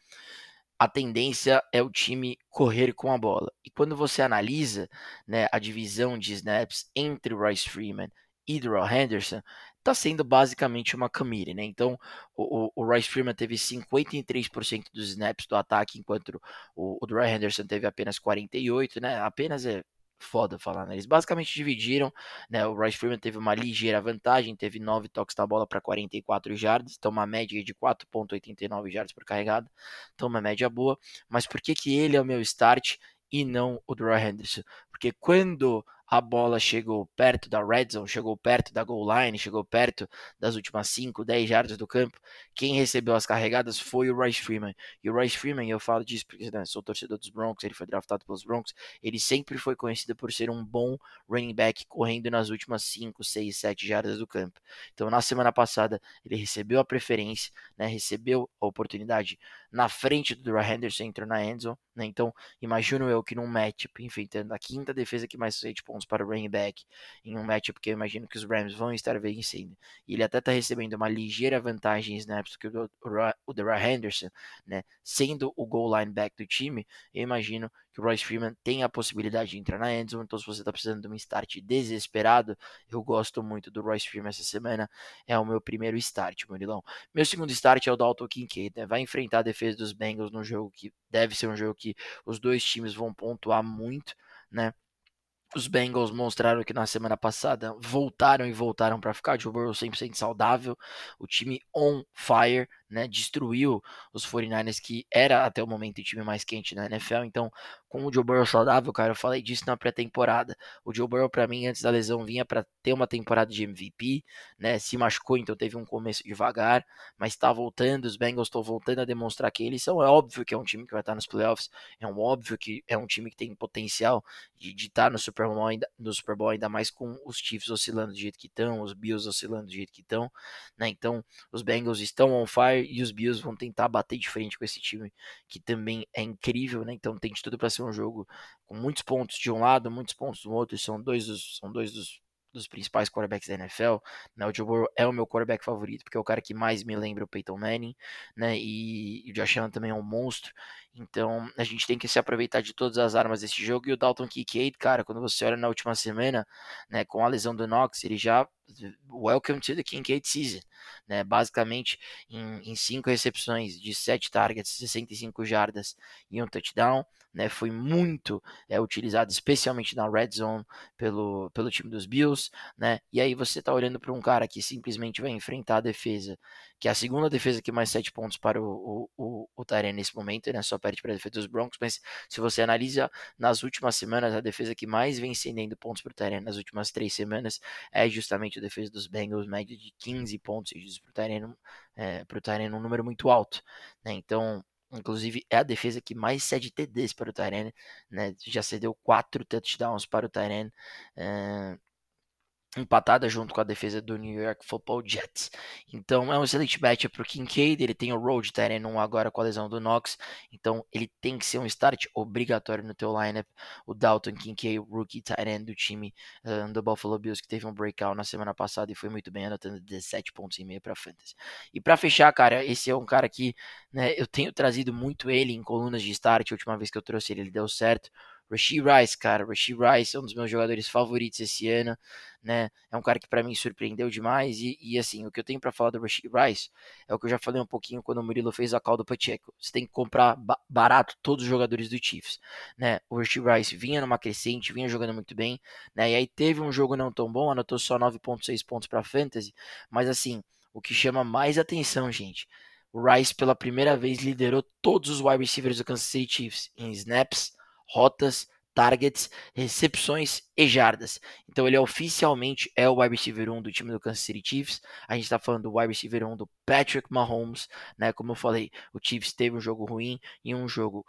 a tendência é o time correr com a bola. E quando você analisa né, a divisão de snaps entre o Royce Freeman e Drew Henderson, está sendo basicamente uma camire, né? Então, o, o, Royce Freeman teve 53% dos snaps do ataque, enquanto o, o Henderson teve apenas 48%, né? Apenas é foda falar, né? Eles basicamente dividiram, né? O Royce Freeman teve uma ligeira vantagem, teve 9 toques na bola para 44 jardas, então uma média de 4.89 jardas por carregada, então uma média boa. Mas por que que ele é o meu start e não o Drew Henderson? Porque quando a bola chegou perto da red zone, chegou perto da goal line, chegou perto das últimas 5, 10 jardas do campo. Quem recebeu as carregadas foi o Royce Freeman. E o Royce Freeman, eu falo disso porque né, sou torcedor dos Broncos, ele foi draftado pelos Broncos, ele sempre foi conhecido por ser um bom running back correndo nas últimas 5, 6, 7 jardas do campo. Então, na semana passada, ele recebeu a preferência, né, recebeu a oportunidade na frente do Drew Henderson, entrou na endzone. Né, então, imagino eu que num matchup, enfrentando a quinta defesa que mais sete pontos pontos para o running back em um matchup que eu imagino que os Rams vão estar vencendo. E ele até está recebendo uma ligeira vantagem em snaps que o, o, Henderson, né, sendo o goal line back do time, eu imagino que o Royce Freeman tem a possibilidade de entrar na endzone, então se você está precisando de um start desesperado, eu gosto muito do Royce Freeman essa semana, é o meu primeiro start, Murilão. Meu segundo start é o Dalton Kincaid, né? vai enfrentar a defesa dos Bengals num jogo que deve ser um jogo que os dois times vão pontuar muito, né? Os Bengals mostraram que na semana passada voltaram e voltaram para ficar. Joe Burrow 100% saudável, o time on fire, né? Destruiu os 49ers, que era até o momento o time mais quente na NFL. Então, com o Joe Burrow saudável, cara, eu falei disso na pré-temporada. O Joe Burrow, para mim, antes da lesão, vinha para ter uma temporada de MVP, né? Se machucou, então teve um começo devagar, mas está voltando. Os Bengals estão voltando a demonstrar que eles são. É óbvio que é um time que vai estar nos playoffs, é um óbvio que é um time que tem potencial de estar tá no Super Bowl ainda, no Super Bowl, ainda mais com os Chiefs oscilando do jeito que estão, os Bills oscilando do jeito que estão, né? Então, os Bengals estão on fire e os Bills vão tentar bater de frente com esse time que também é incrível, né? Então, tem de tudo para ser um jogo com muitos pontos de um lado, muitos pontos do outro. São dois dos, são dois dos, dos principais quarterbacks da NFL. Né? O Joe Burrow é o meu quarterback favorito, porque é o cara que mais me lembra o Peyton Manning, né? E, e o Josh Allen também é um monstro. Então a gente tem que se aproveitar de todas as armas desse jogo. E o Dalton Kincaid, cara, quando você olha na última semana, né, com a lesão do Knox, ele já welcome to the Kincaid season, né? Basicamente em, em cinco recepções de sete targets, 65 jardas e um touchdown né, foi muito é, utilizado, especialmente na red zone pelo, pelo time dos Bills, né, e aí você está olhando para um cara que simplesmente vai enfrentar a defesa, que é a segunda defesa que mais sete pontos para o, o, o, o nesse momento, né, só perde para a defesa dos Broncos, mas se você analisa nas últimas semanas, a defesa que mais vem cedendo pontos para o Tyrene nas últimas três semanas é justamente a defesa dos Bengals, média de 15 pontos para o Tyrene, é, para o um número muito alto, né, então Inclusive, é a defesa que mais cede TDs para o Tyrene, né? Já cedeu quatro touchdowns para o Tyrene. Uh, empatada junto com a defesa do New York Football Jets. Então é um excelente matchup para o Kincaid, ele tem o Road Terran 1 agora com a lesão do Knox, então ele tem que ser um start obrigatório no teu lineup. O Dalton Kincaid, rookie Terran do time uh, do Buffalo Bills, que teve um breakout na semana passada e foi muito bem, anotando 17 pontos e meio para fantasy. E para fechar, cara, esse é um cara que né, eu tenho trazido muito ele em colunas de start, a última vez que eu trouxe ele, ele deu certo. Rasheed Rice, cara, Rasheed Rice é um dos meus jogadores favoritos esse ano, né? É um cara que para mim surpreendeu demais e, e, assim, o que eu tenho para falar do Rasheed Rice é o que eu já falei um pouquinho quando o Murilo fez a call do Pacheco. Você tem que comprar barato todos os jogadores do Chiefs, né? O Rasheed Rice vinha numa crescente, vinha jogando muito bem, né? E aí teve um jogo não tão bom, anotou só 9.6 pontos para fantasy, mas assim, o que chama mais atenção, gente, o Rice pela primeira vez liderou todos os wide receivers do Kansas City Chiefs em snaps, rotas, targets, recepções e jardas. Então ele é oficialmente é o wide receiver 1 do time do Kansas City Chiefs. A gente está falando do wide receiver 1 do Patrick Mahomes, né? Como eu falei, o Chiefs teve um jogo ruim e um jogo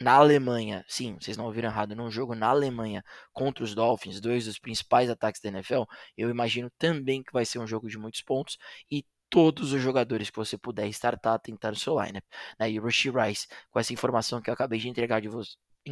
na Alemanha, sim, vocês não ouviram errado, num jogo na Alemanha contra os Dolphins, dois dos principais ataques da NFL, eu imagino também que vai ser um jogo de muitos pontos e todos os jogadores que você puder startar, tentar o seu lineup. Né? E o Rushy Rice, com essa informação que eu acabei de entregar de, vo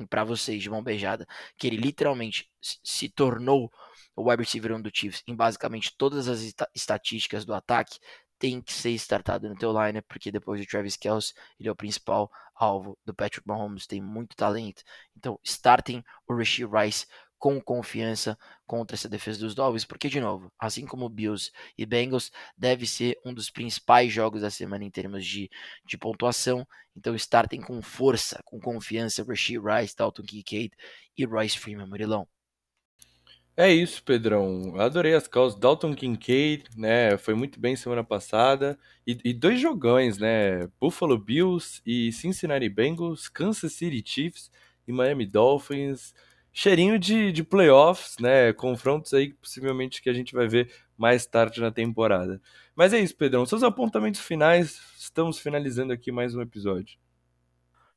para vocês de mão beijada, que ele literalmente se tornou o wide receiver 1 do Chiefs em basicamente todas as estatísticas do ataque, tem que ser startado no teu lineup, porque depois do Travis Kelce, ele é o principal alvo do Patrick Mahomes, tem muito talento. Então, startem o Rasheed Rice com confiança contra essa defesa dos Dolphins, porque, de novo, assim como Bills e Bengals, deve ser um dos principais jogos da semana em termos de, de pontuação. Então, startem com força, com confiança, Rasheed Rice, Dalton Kincaid e Royce Freeman, Murilão. É isso, Pedrão. Adorei as causas. Dalton Kincaid, né? Foi muito bem semana passada. E, e, dois jogões, né? Buffalo Bills e Cincinnati Bengals, Kansas City Chiefs e Miami Dolphins cheirinho de, de playoffs, né? Confrontos aí possivelmente que a gente vai ver mais tarde na temporada. Mas é isso, Pedrão. Seus apontamentos finais, estamos finalizando aqui mais um episódio.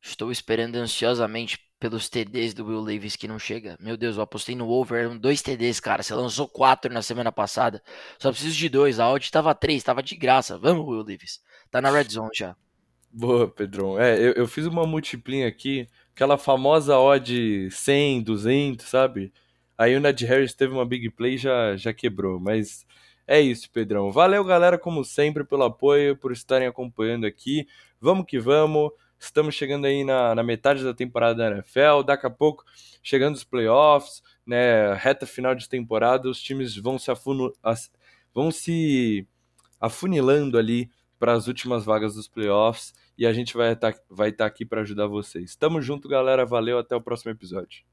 Estou esperando ansiosamente pelos TDs do Will Davis que não chega. Meu Deus, eu apostei no over, eram dois TDs, cara. Você lançou quatro na semana passada. Só preciso de dois. A odd tava três, tava de graça. Vamos, Will Davis. Tá na red zone já. Boa, Pedrão. É, eu, eu fiz uma multiplinha aqui aquela famosa odd 100, 200, sabe? Aí o Ned Harris teve uma big play já, já quebrou. Mas é isso, Pedrão. Valeu, galera, como sempre, pelo apoio, por estarem acompanhando aqui. Vamos que vamos. Estamos chegando aí na, na metade da temporada da NFL. Daqui a pouco, chegando os playoffs, né? Reta final de temporada, os times vão se, afunu, vão se afunilando ali para as últimas vagas dos playoffs e a gente vai estar vai tá aqui para ajudar vocês. Tamo junto, galera. Valeu, até o próximo episódio.